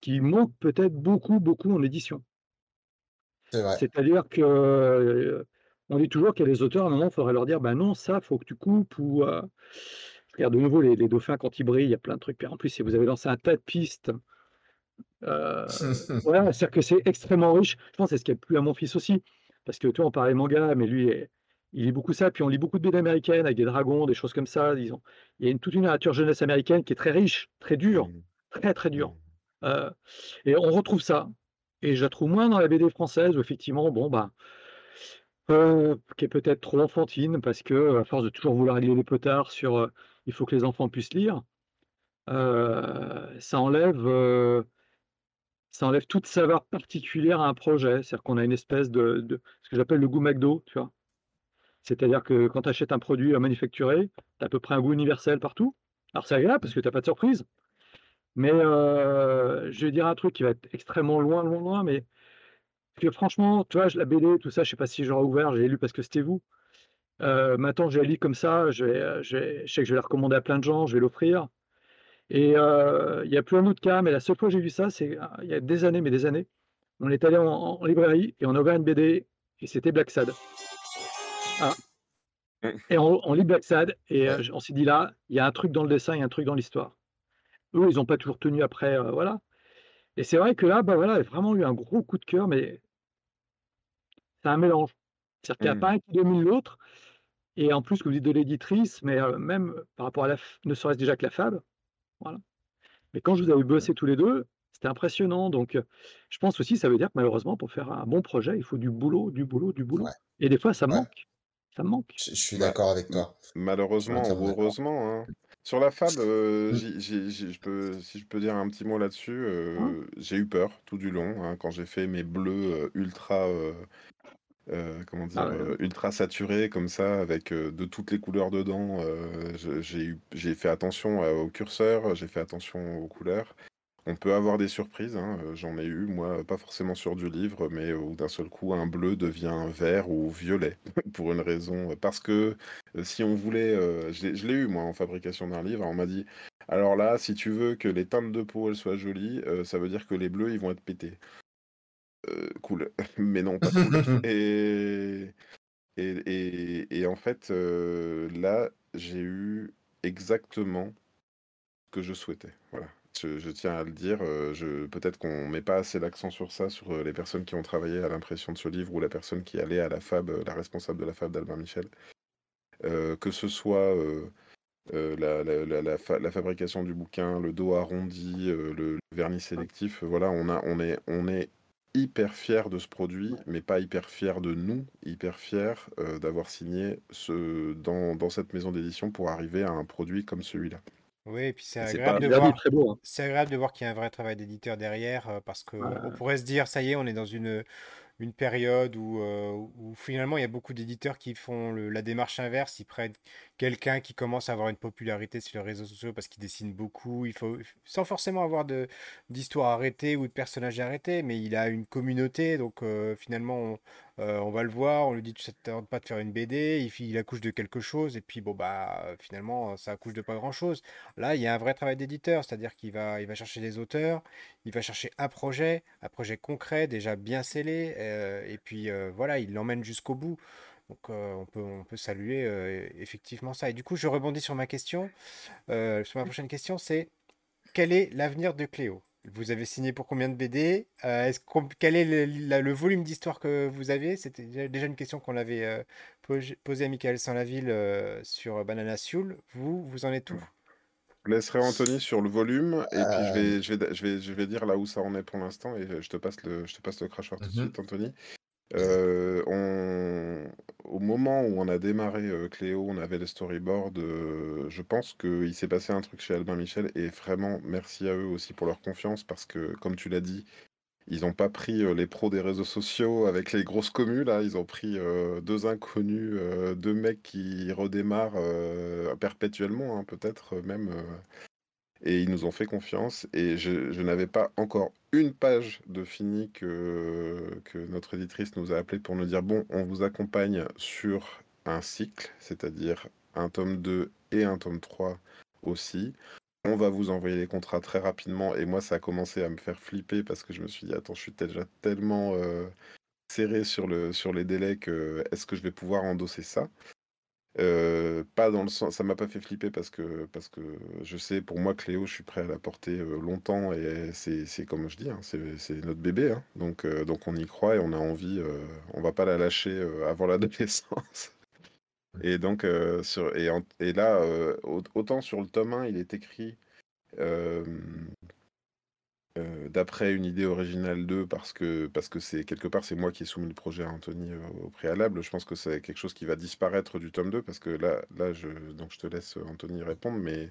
qui manque peut-être beaucoup, beaucoup en édition. C'est. C'est-à-dire que, heu, on dit toujours qu'il y a des auteurs, à un moment, il faudrait leur dire: «Bah non, ça, faut que tu coupes» ou, je regarde de nouveau les les dauphins quand ils brillent, il y a plein de trucs. Puis en plus, si vous avez lancé un tas de pistes, voilà, c'est-à-dire que c'est extrêmement riche. Je pense que c'est ce qui a plu à mon fils aussi, parce que tu vois, on parlait manga, mais lui, il lit beaucoup ça, puis on lit beaucoup de BD américaines avec des dragons, des choses comme ça, disons. Il y a une toute une littérature jeunesse américaine qui est très riche, très dure, Mmh. très, très dure. Mmh. Et on retrouve ça et je la trouve moins dans la BD française où effectivement, bon, bah, heu, qui est peut-être trop enfantine parce que, à force de toujours vouloir lier les potards sur, heu, il faut que les enfants puissent lire, heu, ça enlève, ça enlève toute saveur particulière à un projet. C'est-à-dire qu'on a une espèce de ce que j'appelle le goût McDo, tu vois? C'est-à-dire que quand tu achètes un produit, manufacturé, tu as à peu près un goût universel partout. Alors c'est agréable parce que tu as pas de surprise, mais heu, je vais dire un truc qui va être extrêmement loin, loin, loin, mais que franchement, tu vois, la BD, tout ça, je sais pas si j'aurais ouvert, j'ai lu parce que c'était vous. Heu, maintenant, je la lis comme ça, je vais, heu, je vais je sais que je vais la recommander à plein de gens, je vais l'offrir et il y a plus un autre cas, mais la seule fois que j'ai vu ça, c'est, il y a des années, mais des années. On est allé en en librairie et on a ouvert une BD et c'était Black Sad. Ah et on on lit Black Sad et on s'est dit: «Là, il y a un truc dans le dessin, il y a un truc dans l'histoire». Eux, ils ont pas toujours tenu après, heu, voilà et c'est vrai que là, bah, voilà, j'ai vraiment eu un gros coup de cœur, mais c'est un mélange. C'est-à-dire qu'il y a Mmh. pas un qui domine l'autre et en plus, vous dites de l'éditrice, mais heu, même par rapport à la f ne serait-ce déjà que la fab, voilà. Mais quand je vous avais bossé tous les 2, c'était impressionnant donc heu, je pense aussi, ça veut dire que malheureusement, pour faire un bon projet, il faut du boulot, du boulot, du boulot Ouais. et des fois, ça Ouais. manque. Ça me manque. Je je suis d'accord avec toi. Malheureusement heureusement, hein. Sur la fab, heu, Mmh. je peux si je peux dire un petit mot là-dessus, Ouais. heu, j'ai eu peur tout du long, hein, quand j'ai fait mes bleus, heu, ultra, comment Ah dire? ouais. Ultra saturés comme ça avec, de toutes les couleurs dedans, j'ai fait attention, au curseur, j'ai fait attention aux couleurs. On peut avoir des surprises, hein, heu, j'en ai eu moi, pas forcément sur du livre, mais où d'un seul coup un bleu devient vert ou violet pour une raison, parce que, si on voulait, je l'ai eu moi en fabrication d'un livre, on m'a dit: «Alors là, si tu veux que les teintes de peau, elles soient jolies, ça veut dire que les bleus, ils vont être pétés». Cool, mais non, pas cool et et et et en fait, là, j'ai eu exactement ce que je souhaitais, voilà. Je je tiens à le dire, je peut-être qu'on met pas assez l'accent sur ça, sur, heu, les personnes qui ont travaillé à l'impression de ce livre ou la personne qui allait à la fab, heu, la responsable de la fab d'Albin Michel. Que ce soit, la la la la fa la fabrication du bouquin, le dos arrondi, le vernis sélectif, voilà, on a on est on est hyper fiers de ce produit, mais pas hyper fiers de nous, hyper fiers, heu, d'avoir signé ce dans dans cette maison d'édition pour arriver à un produit comme celui-là. Oui et puis c'est agréable de voir très beau, hein. c'est agréable de voir qu'il y a un vrai travail d'éditeur derrière, parce qu'on pourrait se dire: «Ça y est, on est dans une, une période où, finalement il y a beaucoup d'éditeurs qui font le la démarche inverse». Ils prennent quelqu'un qui commence à avoir une popularité sur les réseaux sociaux parce qu'il dessine beaucoup, il faut sans forcément avoir d'histoire arrêtée ou de personnages arrêtés, mais il a une communauté donc heu, finalement on, heu, on va le voir, on lui dit: «Ça te tente pas de faire une BD?» il accouche de quelque chose et puis bon bah, finalement, ça accouche de pas grand-chose. Là, il y a un vrai travail d'éditeur, c'est-à-dire qu'il va chercher des auteurs, il va chercher un projet, un projet concret, déjà bien scellé, heu et puis, voilà, il l'emmène jusqu'au bout. Donc, heu, on peut on peut saluer, heu, effectivement ça et du coup, je rebondis sur ma question, heu, sur ma prochaine question, c'est: quel est l'avenir de Cléo? Vous avez signé pour combien de BD? Heu, est-ce qu'on quel est le la le volume d'histoire que vous avez? C'était déjà une question qu'on avait, posée à Michael Sanlaville, heu, sur Banana Sioule. Vous, vous en êtes où? Je laisserai Anthony sur le volume et puis je vais je vais je vais je vais dire là où ça en est pour l'instant et je te passe le je te passe le crachoir tout de Mmh mh. suite, Anthony. On au moment où on a démarré, heu, Cléo, on avait le storyboard, heu, je pense qu'il s'est passé un truc chez Albin Michel et vraiment merci à eux aussi pour leur confiance parce que comme tu l'as dit, ils n'ont pas pris les pros des réseaux sociaux avec les grosses communes, là. Ils ont pris deux inconnus, deux mecs qui redémarrent perpétuellement, hein, peut-être même. Et ils nous ont fait confiance. Et je, n'avais pas encore une page de fini que, que notre éditrice nous a appelé pour nous dire bon, on vous accompagne sur un cycle, c'est-à-dire un tome 2 et un tome 3 aussi. On va vous envoyer les contrats très rapidement. Et moi, ça a commencé à me faire flipper parce que je me suis dit, attends, je suis déjà tellement euh, serré sur, le, sur les délais que est-ce que je vais pouvoir endosser ça? Euh, pas dans le sens, ça m'a pas fait flipper parce que, parce que je sais, pour moi, Cléo, je suis prêt à la porter euh, longtemps et c'est comme je dis, hein, c'est notre bébé. Hein. donc, donc on y croit et on a envie, on va pas la lâcher avant l'adolescence. Et donc, sur, et, et là, autant sur le tome 1, il est écrit d'après une idée originale 2, parce que parce que c'est quelque part, c'est moi qui ai soumis le projet à Anthony au préalable. Je pense que c'est quelque chose qui va disparaître du tome 2, parce que là, là je, donc je te laisse Anthony répondre, mais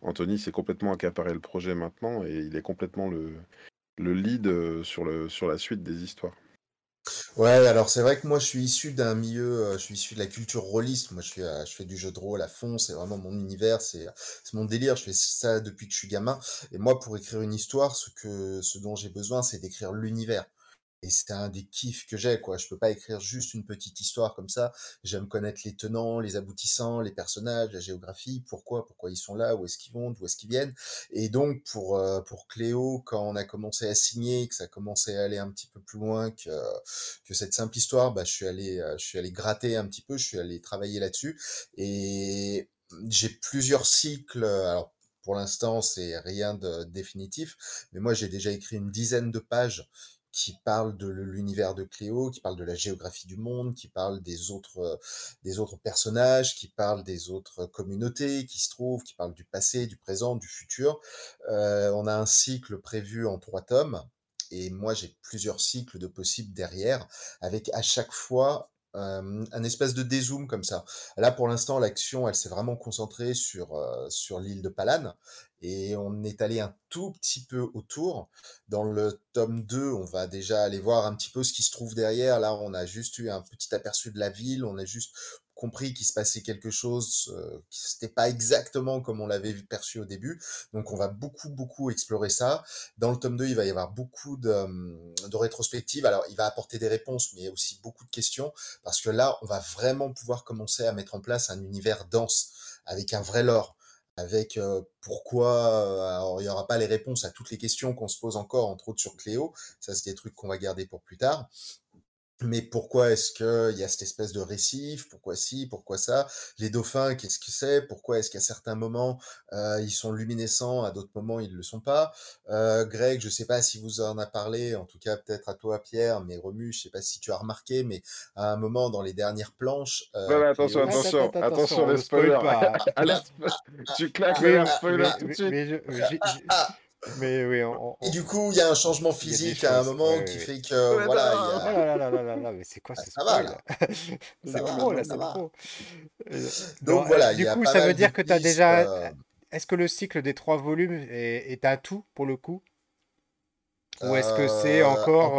Anthony s'est complètement accaparé le projet maintenant et il est complètement le, le lead sur, le, sur la suite des histoires. Ouais, alors c'est vrai que moi je suis issu d'un milieu, euh, je suis issu de la culture rôliste. Moi je suis, euh, je fais du jeu de rôle à fond, c'est vraiment mon univers, c'est c'est mon délire. Je fais ça depuis que je suis gamin. Et moi pour écrire une histoire, ce que ce dont j'ai besoin, c'est d'écrire l'univers. Et c'est un des kiffs que j'ai, quoi. Je peux pas écrire juste une petite histoire comme ça. J'aime connaître les tenants, les aboutissants, les personnages, la géographie, pourquoi, pourquoi ils sont là, où est-ce qu'ils vont, d'où est-ce qu'ils viennent. Et donc, pour, euh, pour Cléo, quand on a commencé à signer, que ça a commencé à aller un petit peu plus loin que, que cette simple histoire, bah, je suis allé, euh, je suis allé gratter un petit peu, je suis allé travailler là-dessus. Et j'ai plusieurs cycles. Alors, pour l'instant, c'est rien de définitif, mais moi, j'ai déjà écrit une dizaine de pages qui parle de l'univers de Cléo, qui parle de la géographie du monde, qui parle des autres, euh, des autres personnages, qui parle des autres communautés qui se trouvent, qui parle du passé, du présent, du futur. Euh, on a un cycle prévu en trois tomes. Et moi, j'ai plusieurs cycles de possibles derrière, avec à chaque fois un espèce de dézoom comme ça. Là, pour l'instant, l'action, elle s'est vraiment concentrée sur, sur l'île de Palane et on est allé un tout petit peu autour. Dans le tome 2, on va déjà aller voir un petit peu ce qui se trouve derrière. Là, on a juste eu un petit aperçu de la ville, on a juste compris qu'il se passait quelque chose euh, qui n'était pas exactement comme on l'avait perçu au début. Donc on va beaucoup, beaucoup explorer ça. Dans le tome 2, il va y avoir beaucoup de, hum, de rétrospectives. Alors il va apporter des réponses, mais aussi beaucoup de questions, parce que là, on va vraiment pouvoir commencer à mettre en place un univers dense, avec un vrai lore avec euh, pourquoi, alors il n'y aura pas les réponses à toutes les questions qu'on se pose encore, entre autres sur Cléo, ça c'est des trucs qu'on va garder pour plus tard, mais pourquoi est-ce qu'il y a cette espèce de récif? Pourquoi ci? Pourquoi ça? Les dauphins, qu'est-ce que c'est? Pourquoi est-ce qu'à certains moments, euh, ils sont luminescents, à d'autres moments, ils ne le sont pas? Euh, Greg, je ne sais pas si vous en a parlé, en tout cas peut-être à toi, Pierre, mais Remu, je ne sais pas si tu as remarqué, mais à un moment, dans les dernières planches... Euh, attention, attention, attention, les spoilers. tu claques les spoilers tout de suite. Mais oui, Et du coup, il y a un changement physique à un moment qui fait que voilà. Il y a... Oh là là là là là mais c'est quoi ce spoil C'est pro là, c'est pro. Donc voilà. Du coup, ça veut dire que tu as déjà. Est-ce que le cycle des trois volumes est, est un tout pour le coup? Ou est-ce que c'est encore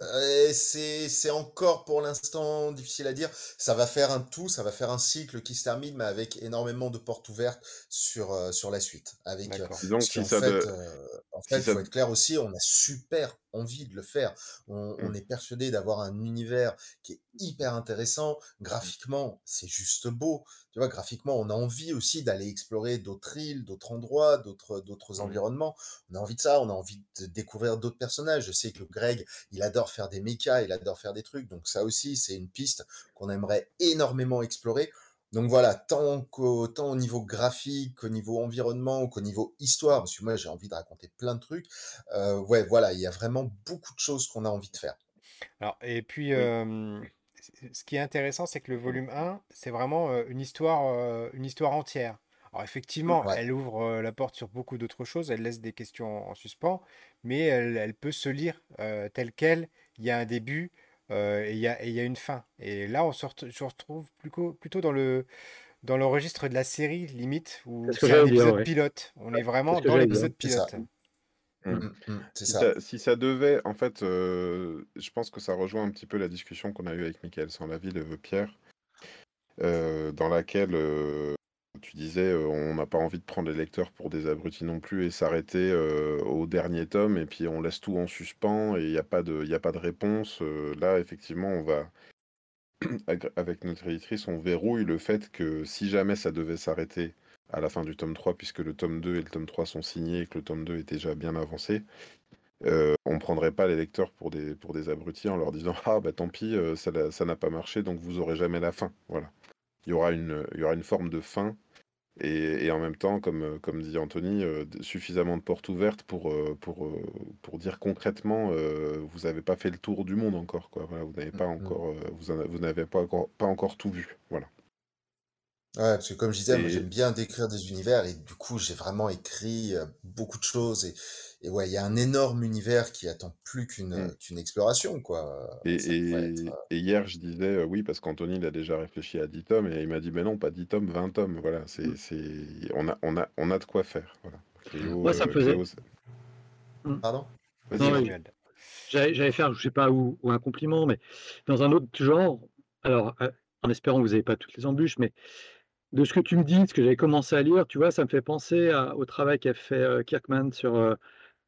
c'est encore pour l'instant difficile à dire. Ça va faire un tout, ça va faire un cycle qui se termine, mais avec énormément de portes ouvertes sur, euh, sur la suite. Avec, euh, Donc, si en, fait, euh, en fait, il faut être clair aussi, on a super envie de le faire. On, on mmh. est persuadé d'avoir un univers qui est hyper intéressant. Graphiquement, c'est juste beau. Tu vois, graphiquement, on a envie aussi d'aller explorer d'autres îles, d'autres endroits, d'autres, d'autres mmh. environnements. On a envie de ça, on a envie de découvrir d'autres personnages. Je sais que Greg, il adore faire des mechas, il adore faire des trucs. Donc ça aussi, c'est une piste qu'on aimerait énormément explorer. Donc voilà, tant, qu'au, tant au niveau graphique, qu'au niveau environnement, qu'au niveau histoire, parce que moi j'ai envie de raconter plein de trucs. Euh, ouais, voilà, il y a vraiment beaucoup de choses qu'on a envie de faire. Alors, et puis, ce qui est intéressant, c'est que le volume 1, c'est vraiment une histoire, une histoire entière. Alors effectivement, elle ouvre la porte sur beaucoup d'autres choses, elle laisse des questions en suspens, mais elle, peut se lire telle qu'elle. Il y a un début et il y a, y a une fin. Et là, on se, retrouve plutôt, plutôt dans le, dans le registre de la série, limite, où c'est un épisode pilote. On est vraiment dans l'épisode pilote. Mmh. Mmh, mmh, c'est Si ça. ça si ça devait en fait, heu, je pense que ça rejoint un petit peu la discussion qu'on a eue avec Michael sans la ville, heu, Pierre, heu, dans laquelle, tu disais, heu, on n'a pas envie de prendre les lecteurs pour des abrutis non plus et s'arrêter, heu, au dernier tome et puis on laisse tout en suspens et il y a pas de réponse, heu, là effectivement on va avec notre éditrice, on verrouille le fait que si jamais ça devait s'arrêter à la fin du tome 3, puisque le tome 2 et le tome 3 sont signés et que le tome 2 est déjà bien avancé, on prendrait pas les lecteurs pour des abrutis en leur disant: «Ah bah tant pis, ça n'a pas marché donc vous aurez jamais la fin». Voilà. Il y aura une forme de fin et et en même temps, comme, comme dit Anthony, heu, d suffisamment de portes ouvertes pour, heu, pour, pour dire concrètement, vous avez pas fait le tour du monde encore, quoi. Voilà, vous n'avez pas encore, vous en vous n'avez pas encore pas encore tout vu. Voilà. Ouais, parce que comme je disais, moi Et j'aime bien décrire des univers et du coup j'ai vraiment écrit euh, beaucoup de choses et, et ouais, il y a un énorme univers qui attend plus qu'une mmh. euh, qu'une exploration, quoi. Et Ça pourrait être... et et hier, je disais, oui, parce qu'Anthony, il a déjà réfléchi à 10 tomes et il m'a dit: «Mais non, pas 10 tomes, 20 tomes». Voilà, Mmh. c'est c'est on a on a on a de quoi faire. Voilà. Cléo, Moi, ça me heu, faisait. Cléo, c'est Mmh. Pardon? vas-y, Non, Vas-y, oui. vas-y. Manuel. J'allais j'allais faire, je sais pas où, ou un compliment, mais dans un autre genre. Alors, euh, en espérant que vous n'avez pas toutes les embûches, mais de ce que tu me dis, ce que j'avais commencé à lire, tu vois, ça me fait penser à- au travail qu'a fait euh, Kirkman sur euh,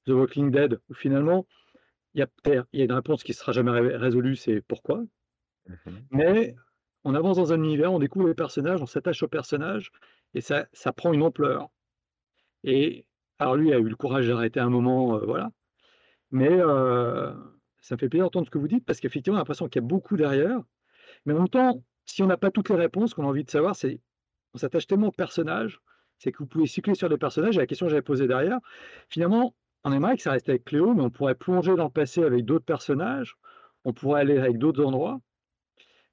The Walking Dead, où finalement, il y a y une réponse qui sera jamais ré- résolue, c'est pourquoi. Mmh Mais on avance dans un univers, on découvre les personnages, on s'attache aux personnages, et ça, ça prend une ampleur. Et alors lui a eu le courage d'arrêter un moment, euh, voilà. Mais ça me fait plaisir d'entendre ce que vous dites, parce qu'effectivement, on a l'impression qu'il y a beaucoup derrière. Mais en même temps, si on n'a pas toutes les réponses, qu'on a envie de savoir, c'est on s'attache tellement aux personnages, c'est que vous pouvez cycler sur des personnages. Et la question que j'avais posée derrière, finalement, on aimerait que ça reste avec Cléo, mais on pourrait plonger dans le passé avec d'autres personnages, on pourrait aller avec d'autres endroits.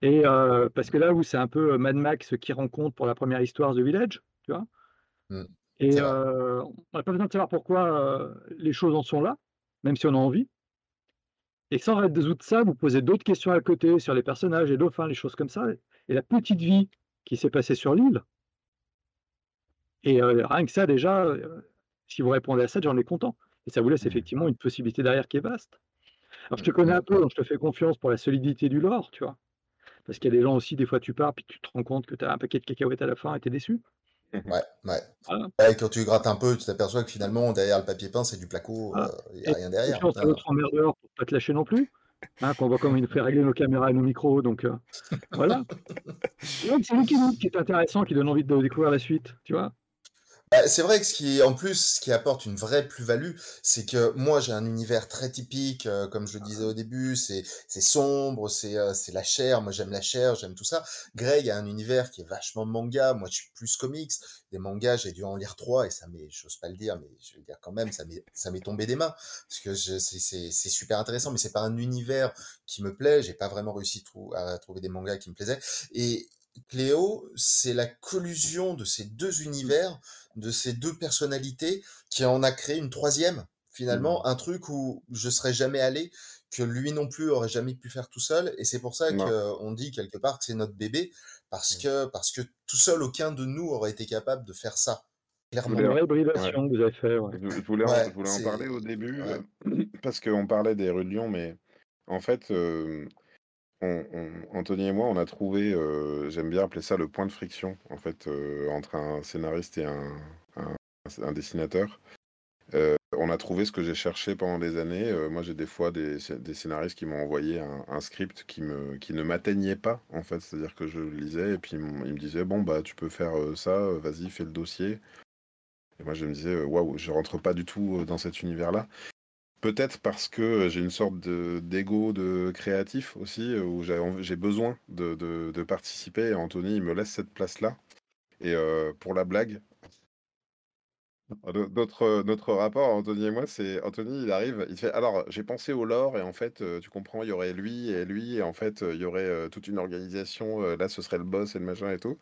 Et euh, parce que là où c'est un peu Mad Max qui rencontre pour la première histoire The Village, tu vois. Mmh, Et euh, on n'a pas besoin de savoir pourquoi euh, les choses en sont là, même si on a envie. Et sans résoudre ça, vous posez d'autres questions à côté sur les personnages et dauphins, les choses comme ça. Et la petite vie qui s'est passée sur l'île, et euh, rien que ça, déjà, euh, si vous répondez à ça, j'en ai content. Et ça vous laisse Mmh. effectivement une possibilité derrière qui est vaste. Alors, je te Mmh, connais un peu, donc je te fais confiance pour la solidité du lore, tu vois. Parce qu'il y a des gens aussi, des fois, tu pars, puis tu te rends compte que tu as un paquet de cacahuètes à la fin et tu es déçu. Ouais, ouais. Voilà. Ouais, quand tu grattes un peu, tu t'aperçois que finalement, derrière le papier peint, c'est du placo, Voilà. il n'y a rien derrière. confiance à notre emmerdeur pour pas te lâcher non plus. Hein, qu'on voit comment il nous fait régler nos caméras et nos micros, donc euh, voilà. C'est l'équilibre qui est intéressant, qui donne envie de découvrir la suite, tu vois. Bah, c'est vrai que ce qui, en plus, ce qui apporte une vraie plus-value, c'est que moi, j'ai un univers très typique, euh, comme je le disais au début, c'est, c'est sombre, c'est, euh, c'est la chair, moi j'aime la chair, j'aime tout ça. Greg a un univers qui est vachement manga, moi je suis plus comics. Des mangas, j'ai dû en lire trois, et ça m'est, j'ose pas le dire, mais je vais le dire quand même, ça m'est, ça m'est tombé des mains, parce que je, c'est, c'est, c'est super intéressant, mais c'est pas un univers qui me plaît, j'ai pas vraiment réussi trou- à trouver des mangas qui me plaisaient. Et Cléo, c'est la collusion de ces deux univers, de ces deux personnalités, qui en a créé une troisième, finalement, un truc où je serais jamais allé, que lui non plus aurait jamais pu faire tout seul, et c'est pour ça qu'on dit quelque part que c'est notre bébé, parce Mm. que, parce que tout seul, aucun de nous aurait été capable de faire ça, Je clairement. voulais ouais. hybridation que vous avez fait, ouais. Je je voulais en Ouais, je voulais en c'est... parler au début, Ouais. heu, parce qu'on parlait des rues de Lyon, mais en fait, hem, on on Anthony et moi, on a trouvé, heu, j'aime bien appeler ça le point de friction, en fait, heu, entre un scénariste et un dessinateur. Heu, on a trouvé ce que j'ai cherché pendant des années. Moi, j'ai des fois des scé des scénaristes qui m'ont envoyé un script qui qui ne m'atteignait pas, en fait. C'est-à-dire que je le lisais et puis ils me disaient: «Bon, bah, tu peux faire, ça, vas-y, fais le dossier». Et moi, je me disais: «Waouh, je rentre pas du tout, dans cet univers-là». Peut-être parce que, heu, j'ai une sorte de d'ego de créatif aussi, heu, où j'ai besoin de participer et Anthony, il me laisse cette place-là. Et heu, pour la blague no notre, notre rapport, Anthony et moi, c'est Anthony, il arrive, il fait: «Alors, j'ai pensé au lore et en fait, tu comprends, il y aurait lui et lui et en fait, il y aurait, toute une organisation, là, ce serait le boss et le machin et tout»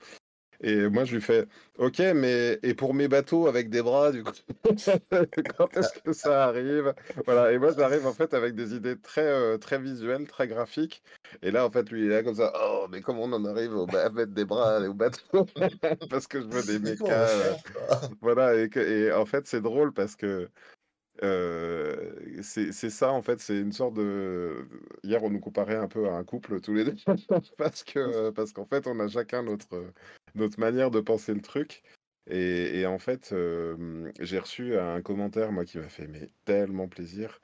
et moi, je lui fais: «OK, mais et pour mes bateaux avec des bras, du coup, quand est-ce que ça arrive?» voilà et moi, j'arrive, en fait, avec des idées très, heu, très visuelles, très graphiques et là, en fait, lui, il est là comme ça: «Oh, mais comment on en arrive au à mettre des bras au bateau?» parce que je veux des faire, quoi? voilà et que et en fait, c'est drôle parce que Heu, c'est ça, en fait, c'est une sorte de hier, on nous comparait un peu à un couple tous les 2 parce que parce qu'en fait, on a chacun notre, notre manière de penser le truc et et en fait, j'ai reçu un commentaire, moi, qui m'a fait mais tellement plaisir,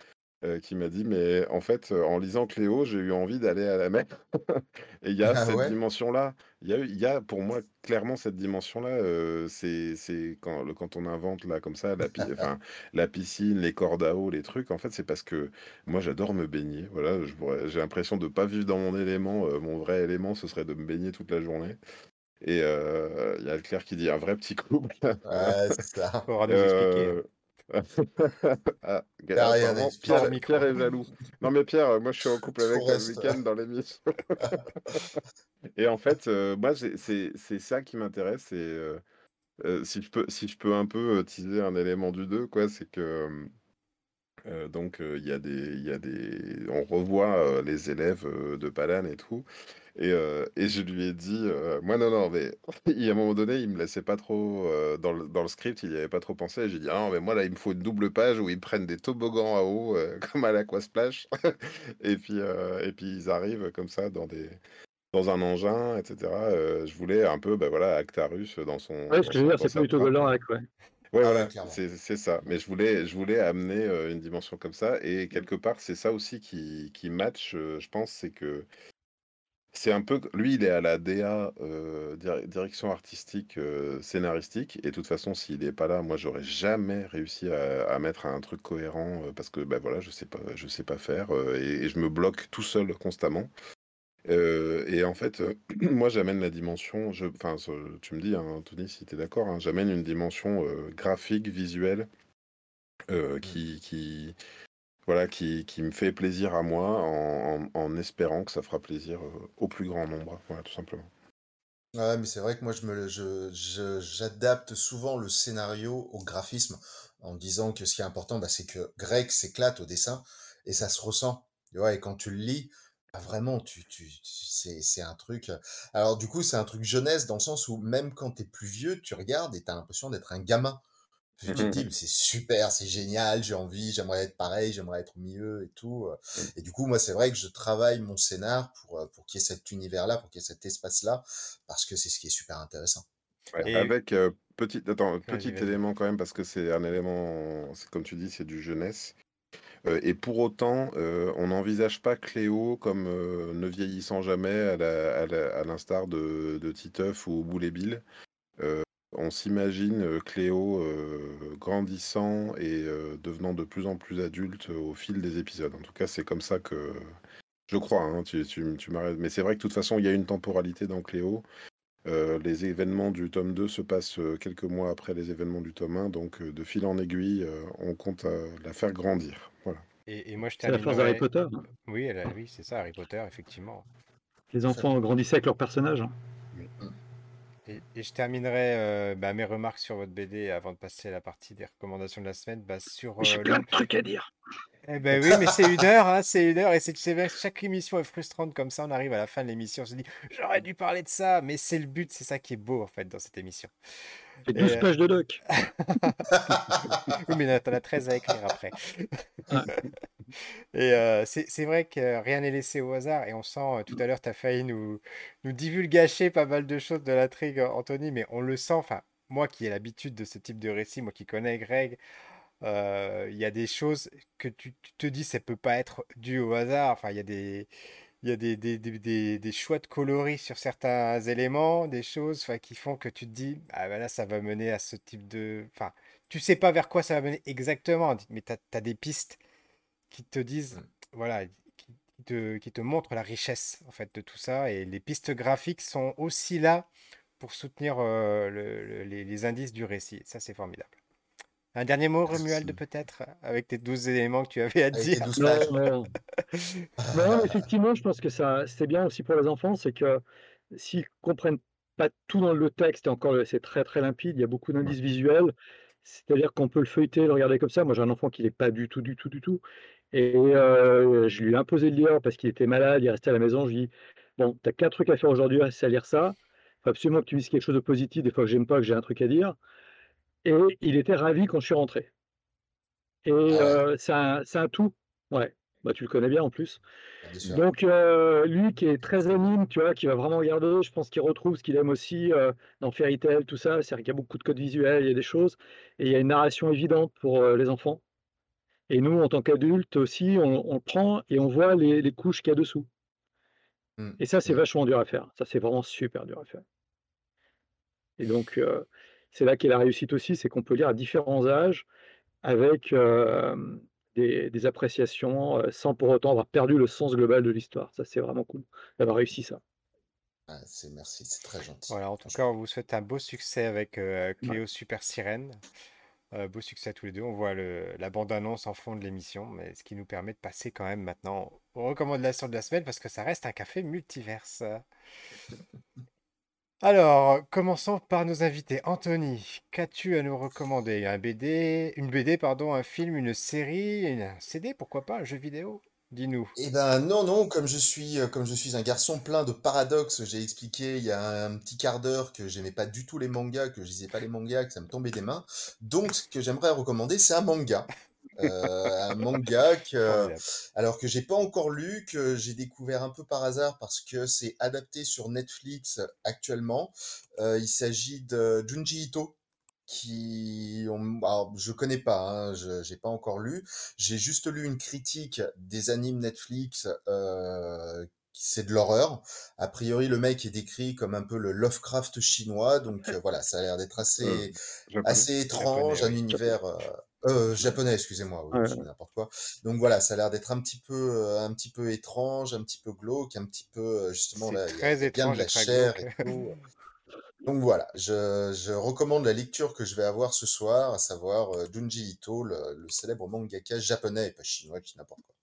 qui m'a dit: «Mais en fait, en lisant Cléo, j'ai eu envie d'aller à la mer» et il y a Ah cette ouais? dimension-là. Il y a y pour moi clairement cette dimension-là, c'est quand quand on invente là comme ça la pi enfin la piscine, les cordes à eau, les trucs, en fait, c'est parce que moi j'adore me baigner. Voilà, j'ai l'impression de pas vivre dans mon élément, mon vrai élément, ce serait de me baigner toute la journée et il y a Claire qui dit: «Un vrai petit couple». Ouais, c'est ça. Faudra nous expliquer. Heu, ah, Hors Pierre micro. Pierre est jaloux. Non mais Pierre, moi je suis en couple avec toi le week-end dans l'émission. Et en fait, heu, moi c'est c'est ça qui m'intéresse, c'est, heu heu, si je peux si je peux un peu, teaser un élément du 2 quoi, c'est que, heu, donc heu, il y a des il y a des on revoit, heu, les élèves, de Palan et tout. Et et je lui ai dit, moi non, non, mais il y a un moment donné, il me laissait pas trop, dans le dans le script, il y avait pas trop pensé. Et j'ai dit: «Ah non, mais moi là, il me faut une double page où ils prennent des toboggans à eau, comme à l'Aquasplash» et puis, et puis ils arrivent comme ça dans des dans un engin et cetera, heu, je voulais un peu, bah, voilà, Actarus dans son Ouais, ce dans que je veux son dire, dans c'est pas du tout ouais. Ouais, Ah voilà, c'est ça, mais je voulais je voulais amener, heu, une dimension comme ça et quelque part, c'est ça aussi qui qui match, heu, je pense, c'est que c'est un peu lui, il est à la DA, dir direction artistique, scénaristique et de toute façon, s'il est pas là, moi, j'aurais jamais réussi à à mettre un truc cohérent, parce que, bah, voilà, je sais pas je sais pas faire, et je me bloque tout seul constamment. Et en fait, moi, j'amène la dimension je enfin, tu me dis, hein, Anthony, si tu es d'accord, hein, j'amène une dimension, graphique, visuelle, Mmh. qui qui voilà, qui qui me fait plaisir à moi en en en espérant que ça fera plaisir, au plus grand nombre. Voilà, tout simplement. Ouais, mais c'est vrai que moi je me le je je j'adapte souvent le scénario au graphisme en disant que ce qui est important, bah, c'est que Greg s'éclate au dessin et ça se ressent. Tu vois? Et quand tu le lis, bah, vraiment tu tu tu c'est c'est un truc, alors du coup, c'est un truc jeunesse dans le sens où même quand tu es plus vieux, tu regardes et tu as l'impression d'être un gamin. Tu te dis: «Mais c'est super, c'est génial, j'ai envie, j'aimerais être pareil, j'aimerais être mieux et tout», heu et du coup, moi, c'est vrai que je travaille mon scénar pour, pour qu'il y ait cet univers-là, pour qu'il y ait cet espace-là, parce que c'est ce qui est super intéressant, Ouais, clairement. Et avec, heu, petit attends, vas-y, petit vas-y. élément quand même parce que c'est un élément c'est comme tu dis, c'est du jeunesse, et pour autant, heu, on n'envisage pas Cléo comme, heu, ne vieillissant jamais à l'instar de de Titeuf ou Boule et Bill. On s'imagine, Cléo, grandissant et devenant de plus en plus adulte au fil des épisodes. En tout cas, c'est comme ça que je crois, hein, tu tu mais c'est vrai que de toute façon, il y a une temporalité dans Cléo. Heu, les événements du tome 2 se passent, heu, quelques mois après les événements du tome 1 donc heu, de fil en aiguille, on compte, la faire grandir. Voilà. Et et moi, je C'est la force d'Harry Potter, hein. oui, elle a oui, c'est ça, Harry Potter, effectivement. Les enfants grandissaient avec leurs personnages, hein. Oui. Et et je terminerai, bah, mes remarques sur votre BD avant de passer à la partie des recommandations de la semaine, bah, sur, J'ai heu, plein le de trucs à dire. Eh beh, oui, mais c'est 1 heure, hein, c'est 1 heure et c'est chaque émission est frustrante comme ça, on arrive à la fin de l'émission, on se dit: «J'aurais dû parler de ça», mais c'est le but, c'est ça qui est beau, en fait, dans cette émission. Et 12 heu pages de doc. oui, mais tu en as 13 à écrire après. Ouais. Et heu, c'est c'est vrai que rien n'est laissé au hasard et on sent, heu, tout à l'heure, tu as failli nous nous divulgacher pas mal de choses de l'intrigue, Anthony, mais on le sent, enfin, moi qui ai l'habitude de ce type de récit, moi qui connais Greg, il y a des choses que tu tu te dis: «Ça peut pas être dû au hasard». Enfin, il y a des il y a des des des des choix de coloris sur certains éléments, des choses, qui font que tu te dis: «Ah bah là, ça va mener à ce type de» enfin, tu sais pas vers quoi ça va mener exactement, mais tu as des pistes qui te disent, Mmh. voilà, qui te qui te montrent la richesse, en fait, de tout ça et les pistes graphiques sont aussi là pour soutenir, heu, le le les les indices du récit. Ça, c'est formidable. Un dernier mot, Romuald, Merci. peut-être, avec tes 12 éléments que tu avais à dire? 12 Non, pages. non. Non, effectivement, je pense que ça c'est bien aussi pour les enfants, c'est que s'ils comprennent pas tout dans le texte et encore, c'est très, très limpide, il y a beaucoup d'indices visuels, c'est-à-dire qu'on peut le feuilleter, le regarder comme ça. Moi, j'ai un enfant qui l'est pas du tout, du tout, du tout et heu, je lui ai imposé de lire parce qu'il était malade, il restait à la maison. Je lui dis: «Bon, tu as qu'un truc à faire aujourd'hui, c'est à lire ça. Faut absolument que tu lises quelque chose de positif, des fois que j'aime pas, que j'ai un truc à dire» et il était ravi quand je suis rentré. et Ah heu, c'est un tout. Ouais, bah, tu le connais bien en plus. Bien. Donc heu, lui qui est très anime, tu vois? Qui va vraiment regarder, je pense qu'il retrouve ce qu'il aime aussi, heu, dans Fairy Tail, tout ça. C'est-à-dire qu'il y a beaucoup de codes visuels, il y a des choses et il y a une narration évidente pour, les enfants et nous, en tant qu'adultes aussi, on on le prend et on voit les les couches qu'il y a dessous Mmh. et ça, c'est Mmh. vachement dur à faire. Ça, c'est vraiment super dur à faire et donc c'est là qu'est la réussite aussi, c'est qu'on peut lire à différents âges avec, des des appréciations, sans pour autant avoir perdu le sens global de l'histoire. Ça, c'est vraiment cool d'avoir réussi ça. Ah, c'est merci, c'est très gentil, Voilà, en tout cas, on vous souhaite un beau succès avec euh, Ouais. Cléo Super Sirène. Euh, beau succès à tous les deux. On voit le, la bande-annonce en fond de l'émission, mais ce qui nous permet de passer quand même maintenant aux recommandations de la semaine parce que ça reste un café multiverse. Alors, commençons par nos invités. Anthony, qu'as-tu à nous recommander? Un BD, une BD, pardon, un film, une série, un CD, pourquoi pas, un jeu vidéo? Dis-nous. Eh ben non, non, comme je suis, euh, comme je suis un garçon plein de paradoxes, j'ai expliqué il y a un petit quart d'heure que j'aimais pas du tout les mangas, que je lisais pas les mangas, que ça me tombait des mains. Donc, ce que j'aimerais recommander, c'est un manga. Euh, un manga que, Formidable. alors que j'ai pas encore lu, que j'ai découvert un peu par hasard parce que c'est adapté sur Netflix actuellement. Euh, il s'agit de Junji Ito, qui, alors, je connais pas, hein, je j'ai pas encore lu. J'ai juste lu une critique des animes Netflix. Euh, c'est de l'horreur. A priori, le mec est décrit comme un peu le Lovecraft chinois, donc euh, voilà, ça a l'air d'être Euh, assez assez étrange, un univers euh, euh, japonais, excusez-moi, oui, Ouais, je dis ouais. n'importe quoi. Donc voilà, ça a l'air d'être un petit peu, euh, un petit peu étrange, un petit peu glauque, un petit peu euh, justement C'est là, il y a, très il y a bien de étrange la très chair glauque. et tout. Donc voilà, je, je recommande la lecture que je vais avoir ce soir, à savoir euh, Junji Ito, le, le célèbre mangaka japonais et pas chinois, qui n'importe quoi.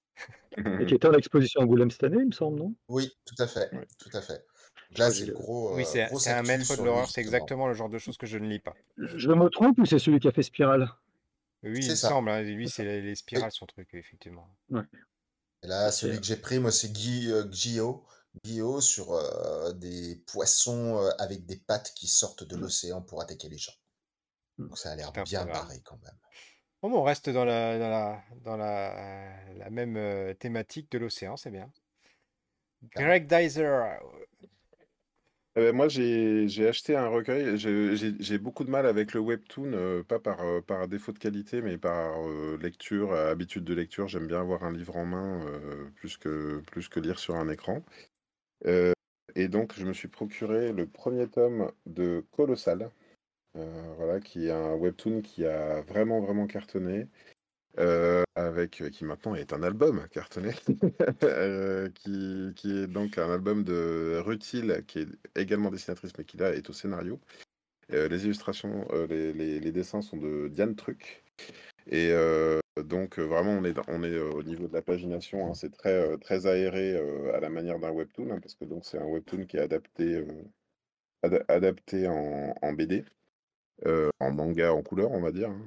Et qui était en exposition à Angoulême cette année, il me semble, non? Oui, tout à fait, Ouais. tout à fait. Je Là, crois que c'est j'ai le le gros, Oui, euh, c'est grosse c'est un actu maître de sur lui, l'horreur, c'est justement. exactement le genre de choses que je ne lis pas. je me trompe ou c'est celui qui a fait Spirale? Oui, il me ça. semble, hein, lui, C'est les, spirales, son truc, effectivement. Ouais. Et là, celui que j'ai pris, moi, c'est Guy, euh, Gio, Gio sur euh, des poissons euh, avec des pattes qui sortent de l'océan pour attaquer les gens. Mmh. Donc ça a l'air bien barré quand même. Bon, bon, on reste dans la, dans la, dans la, la même euh, thématique de l'océan, c'est bien. Greg Dyser, Eh ben, moi, j'ai acheté un recueil. J'ai beaucoup de mal avec le webtoon, euh, pas par, euh, par défaut de qualité, mais par euh, lecture, habitude de lecture. J'aime bien avoir un livre en main plus que, plus que lire sur un écran. Et donc, je me suis procuré le premier tome de Colossal, voilà, qui est un webtoon qui a vraiment, vraiment cartonné. Euh, avec euh, qui maintenant est un album cartonné, euh, qui, qui est donc un album de Rutil, qui est également dessinatrice, mais qui là est au scénario. Les illustrations, les, les- dessins sont de Diane Truc. Et donc vraiment, on est, on est au niveau de la pagination, hein, c'est très, très aéré à la manière d'un webtoon, hein, parce que donc c'est un webtoon qui est adapté, ada- adapté en, BD, en manga en couleur, on va dire. hein,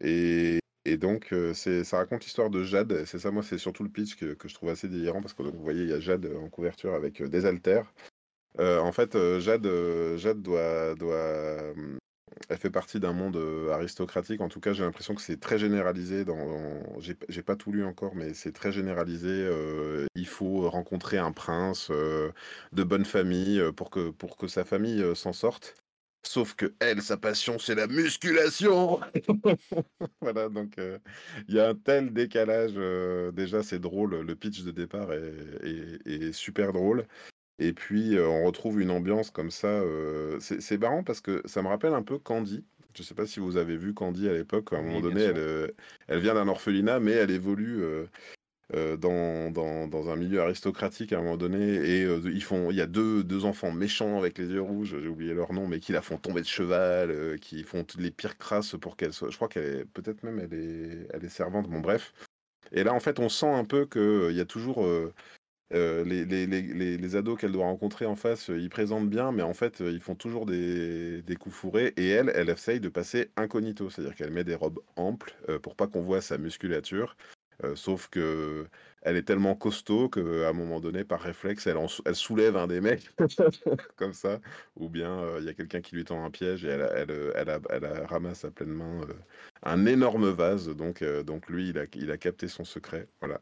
et, et donc, ça raconte l'histoire de Jade. C'est ça, moi, c'est surtout le pitch que, je trouve assez délirant, parce que vous voyez, il y a Jade en couverture avec des haltères. En fait, Jade, Jade doit, doit, euh, elle fait partie d'un monde aristocratique. En tout cas, j'ai l'impression que c'est très généralisé. Dans, dans- j'ai, pas tout lu encore, mais c'est très généralisé. il faut rencontrer un prince de bonne famille pour que, pour que sa famille s'en sorte. Sauf que elle, sa passion, c'est la musculation. voilà, donc euh, il y a un tel décalage. euh, déjà, c'est drôle. Le pitch de départ est, est- est super drôle. Et puis, euh, on retrouve une ambiance comme ça. c'est marrant parce que ça me rappelle un peu Candy. Je ne sais pas si vous avez vu Candy à l'époque. À un moment donné, elle vient d'un orphelinat, mais elle évolue euh, dans, dans, dans un milieu aristocratique à un moment donné. Et euh, ils font, il y a deux, deux enfants méchants avec les yeux rouges, j'ai oublié leur nom, mais qui la font tomber de cheval, euh, qui font toutes les pires crasses pour qu'elle soit. Je crois qu'elle est, peut-être même, elle est, elle est servante. Bon, bref. Et là, en fait, on sent un peu qu'il y a toujours. euh, euh, les, les, les, les, ados qu'elle doit rencontrer en face, ils présentent bien, mais en fait, ils font toujours des, des coups fourrés. Et elle, elle essaye de passer incognito, c'est-à-dire qu'elle met des robes amples euh, pour pas qu'on voit sa musculature. Euh, sauf que elle est tellement costaud qu'à un moment donné, par réflexe, elle, en sou- elle soulève un des mecs comme ça, ou bien euh, il y a quelqu'un qui lui tend un piège et elle, elle, elle, a- elle a- ramasse à pleine main euh, un énorme vase. Donc, euh, donc lui, il a, il a capté son secret. Voilà.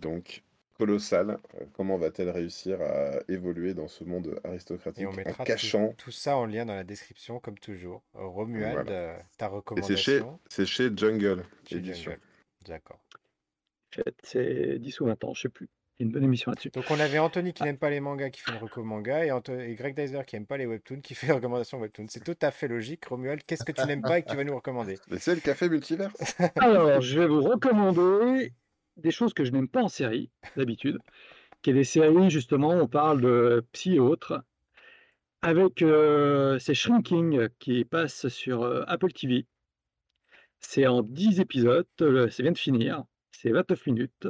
Donc, colossal. Comment va-t-elle réussir à évoluer dans ce monde Et aristocratique on en mettra tout, cachant tout ça en lien dans la description, comme toujours. Romuald, Voilà. ta Et c'est chez, recommandation c'est chez Jungle chez Édition. Jungle. D'accord. Fait, C'est 10 ou 20 ans, je sais plus. Il y a une bonne émission là-dessus. Donc on avait Anthony qui n'aime pas les mangas qui fait une reco manga et, Anto- et Greg Dyser qui n'aime pas les webtoons qui fait une recommandation webtoon. C'est tout à fait logique. Romuald, qu'est-ce que tu n'aimes pas et que tu vas nous recommander? C'est le café multiverse. Alors, je vais vous recommander des choses que je n'aime pas en série, d'habitude, qui est des séries, justement, on parle de psy et autres, avec euh, c'est Shrinking qui passe sur euh, Apple TV. C'est en 10 épisodes, euh, ça vient de finir, c'est 29 minutes.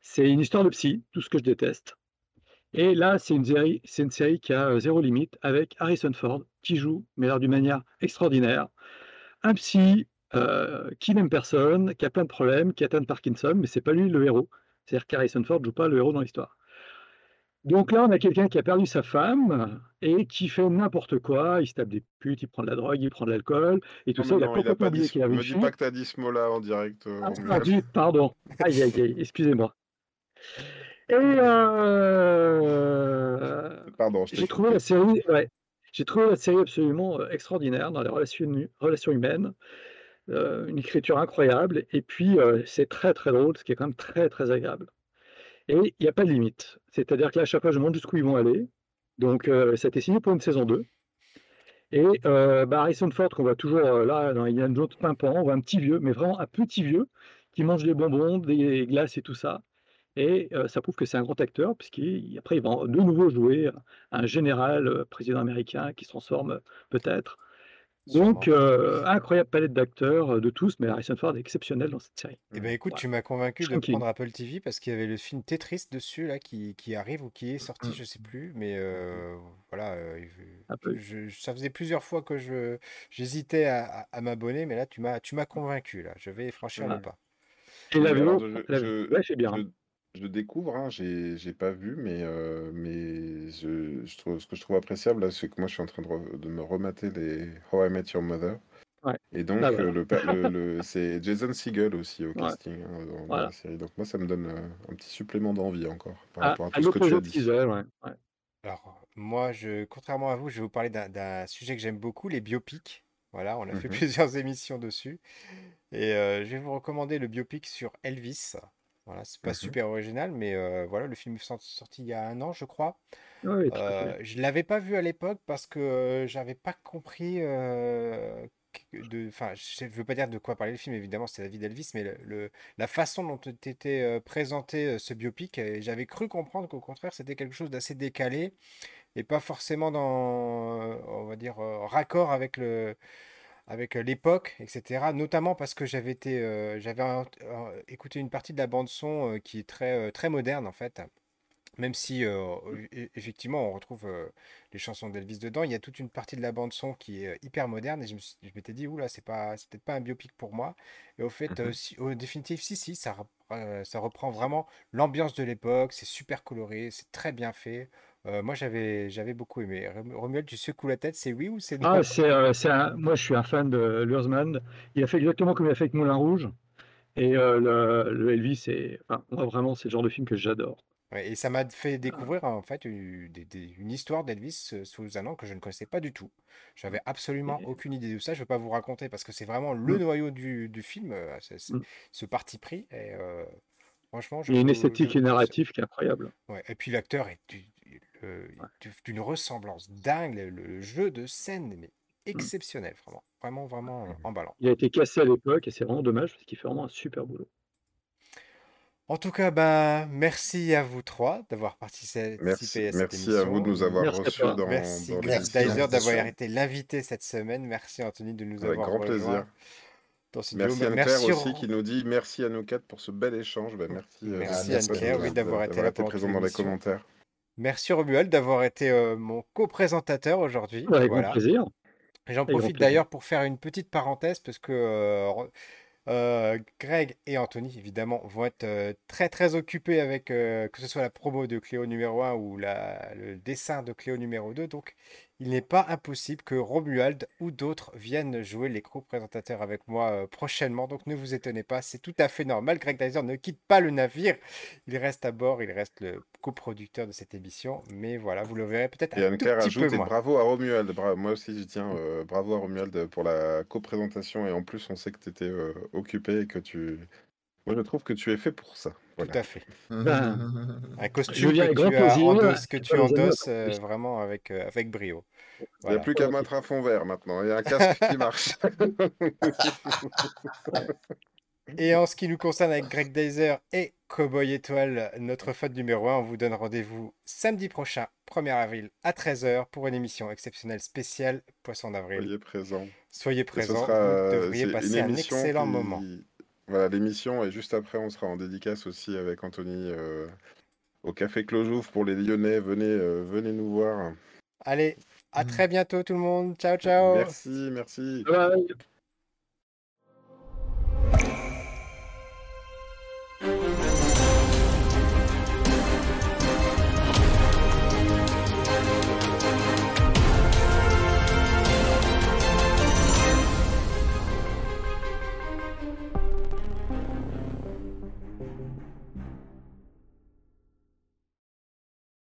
C'est une histoire de psy, tout ce que je déteste. Et là, c'est une série, une série qui a euh, zéro limite avec Harrison Ford qui joue, mais alors d'une manière extraordinaire. Un psy euh, qui n'aime personne, qui a plein de problèmes, qui atteint de Parkinson, mais c'est pas lui le héros. C'est-à-dire qu'Harrison Ford joue pas le héros dans l'histoire. Donc là, on a quelqu'un qui a perdu sa femme et qui fait n'importe quoi. Il se tape des putes, il prend de la drogue, il prend de l'alcool et tout Non, ça. Il a non, complètement pas oublié qu'il avait me dis pas que t'as dit ce mot-là en direct. euh, Ah, pardon. Aïe, aïe, aïe, excusez-moi. Et euh, Pardon, j'ai trouvé la série, ouais, j'ai trouvé la série absolument euh, extraordinaire dans les relations, hu- relations humaines, euh, une écriture incroyable, et puis c'est très très drôle, ce qui est quand même très très agréable. Et il n'y a pas de limite. C'est-à-dire que là, à chaque fois, je demande jusqu'où ils vont aller. Donc, euh, ça a été signé pour une saison 2. Et euh, bah, Harrison Ford, qu'on voit toujours euh, là dans Indiana Jones pimpant, on voit un petit vieux, mais vraiment un petit vieux, qui mange des bonbons, des glaces et tout ça. Et euh, ça prouve que c'est un grand acteur, puisqu'après, il va de nouveau jouer un général président américain qui se transforme peut-être. Donc, euh, incroyable palette d'acteurs euh, de tous, mais Harrison Ford est exceptionnel dans cette série. Eh ben écoute, tu m'as convaincu de prendre Apple TV parce qu'il y avait le film Tetris dessus là qui, qui arrive ou qui est sorti, je sais plus, mais euh, voilà, euh, je- ça faisait plusieurs fois que je j'hésitais à, à- à m'abonner, mais là tu m'as tu m'as convaincu là, je vais franchir le pas. Et la je, ouais, bien. Je, je découvre, hein, j'ai j'ai pas vu, mais, euh, mais je, je trouve, ce que je trouve appréciable, là, c'est que moi, je suis en train de, re- de me remater les How I Met Your Mother. Ouais. Et donc, Bah euh, voilà. le, pa- le, le- c'est Jason Segel aussi au Ouais. casting hein, dans, dans Voilà. la série. Donc, moi, ça me donne euh, un petit supplément d'envie encore par À, rapport à à tout ce que tu as de dit. Teaser, ouais. ouais. Alors moi, je, contrairement à vous, je vais vous parler d'un d'un sujet que j'aime beaucoup, les biopics. Voilà, on a fait Mhm. plusieurs émissions dessus, et euh, je vais vous recommander le biopic sur Elvis. Voilà, c'est pas super original, mais euh, voilà, le film est sort- sorti il y a un an, je crois. Très Euh, je l'avais pas vu à l'époque parce que j'avais pas compris euh, de, enfin, je ne veux pas dire de quoi parler le film, évidemment, c'est la vie d'Elvis, mais le, le- la façon dont était présenté ce biopic, j'avais cru comprendre qu'au contraire, c'était quelque chose d'assez décalé et pas forcément dans, on va dire, raccord avec le, avec l'époque, etc. Notamment parce que j'avais été, euh, j'avais euh, écouté une partie de la bande son euh, qui est très, très moderne en fait. Même si, euh, e- effectivement, on retrouve les chansons d'Elvis dedans, il y a toute une partie de la bande son qui est hyper moderne et je me suis- je m'étais dit, oula, c'est pas, c'est peut-être pas un biopic pour moi. Et au fait, si- au définitif, si, si, ça, ça reprend vraiment l'ambiance de l'époque, c'est super coloré, c'est très bien fait. Euh, moi, j'avais, j'avais beaucoup aimé. Rom- Romuald, tu secoues la tête, c'est oui ou c'est non? Ah, c'est, euh, c'est un- moi, je suis un fan de Lurzmann. Il a fait exactement comme il a fait avec Moulin Rouge. Et euh, le, le Elvis, c'est, enfin, moi, vraiment, c'est le genre de film que j'adore. Ouais, et ça m'a fait Ah. découvrir en fait une, histoire d'Elvis sous un an que je ne connaissais pas du tout. J'avais absolument Et- aucune idée de ça. Je ne vais pas vous raconter parce que c'est vraiment le Mm, noyau du, du film, c'est- c'est- mm. ce parti pris. Et franchement, je Il y a une esthétique et narrative qui est incroyable. Ouais, et puis l'acteur est euh, Ouais. d'une ressemblance dingue. Le, le jeu de scène, mais Mm. exceptionnel, vraiment. Vraiment, vraiment euh, emballant. Il a été cassé à l'époque et c'est vraiment dommage parce qu'il fait vraiment un super boulot. En tout cas, ben, merci à vous trois d'avoir participé Merci, à cette merci à vous de nous avoir Merci à reçus dans, Merci dans Greg Merci d'avoir été l'invité cette semaine. Merci Anthony de nous Avec avoir grand plaisir. dans ce duo. Merci Mais Anne-Claire Merci, aussi qui nous dit merci à nous quatre pour ce bel échange. Ben, merci, euh, merci merci merci Anne-Claire, oui, d'avoir été là présent dans les commentaires. Merci Romuald d'avoir été euh, mon co-présentateur aujourd'hui. Avec grand Voilà. plaisir. J'en Avec profite d'ailleurs pour faire une petite parenthèse parce que euh, euh, Greg et Anthony, évidemment, vont être très très occupés avec que ce soit la promo de Cléo numéro 1 ou la, le dessin de Cléo numéro 2. Donc, il n'est pas impossible que Romuald ou d'autres viennent jouer les co-présentateurs avec moi euh, prochainement. Donc ne vous étonnez pas, c'est tout à fait normal. Greg Dyser ne quitte pas le navire. Il reste à bord, il reste le coproducteur de cette émission. Mais voilà, vous le verrez peut-être un tout petit peu et moins. bravo à Romuald. Bra- moi aussi, je tiens euh, bravo à Romuald pour la coprésentation. Et en plus, on sait que tu étais occupé et que tu. Moi, je trouve que tu es fait pour ça. Tout à fait. Ben, Un costume que tu as plaisir. endosse- que et tu endosses en euh, vraiment avec, euh, avec brio. Il n'y a plus qu'à mettre un fond vert maintenant. Il y a un casque qui marche. Et en ce qui nous concerne avec Greg Dyser et Cowboy Étoile, notre faute numéro 1, on vous donne rendez-vous samedi prochain, 1er avril, à 13h, pour une émission exceptionnelle spéciale Poisson d'avril. Soyez présents. Soyez présents, sera vous devriez passer une un émission excellent qui- moment. Voilà, l'émission. Et juste après, on sera en dédicace aussi avec Anthony euh, au Café Clojouf pour les Lyonnais. Venez, euh, venez nous voir. Allez, à Mm. très bientôt tout le monde. Ciao, ciao Merci, merci. Bye bye.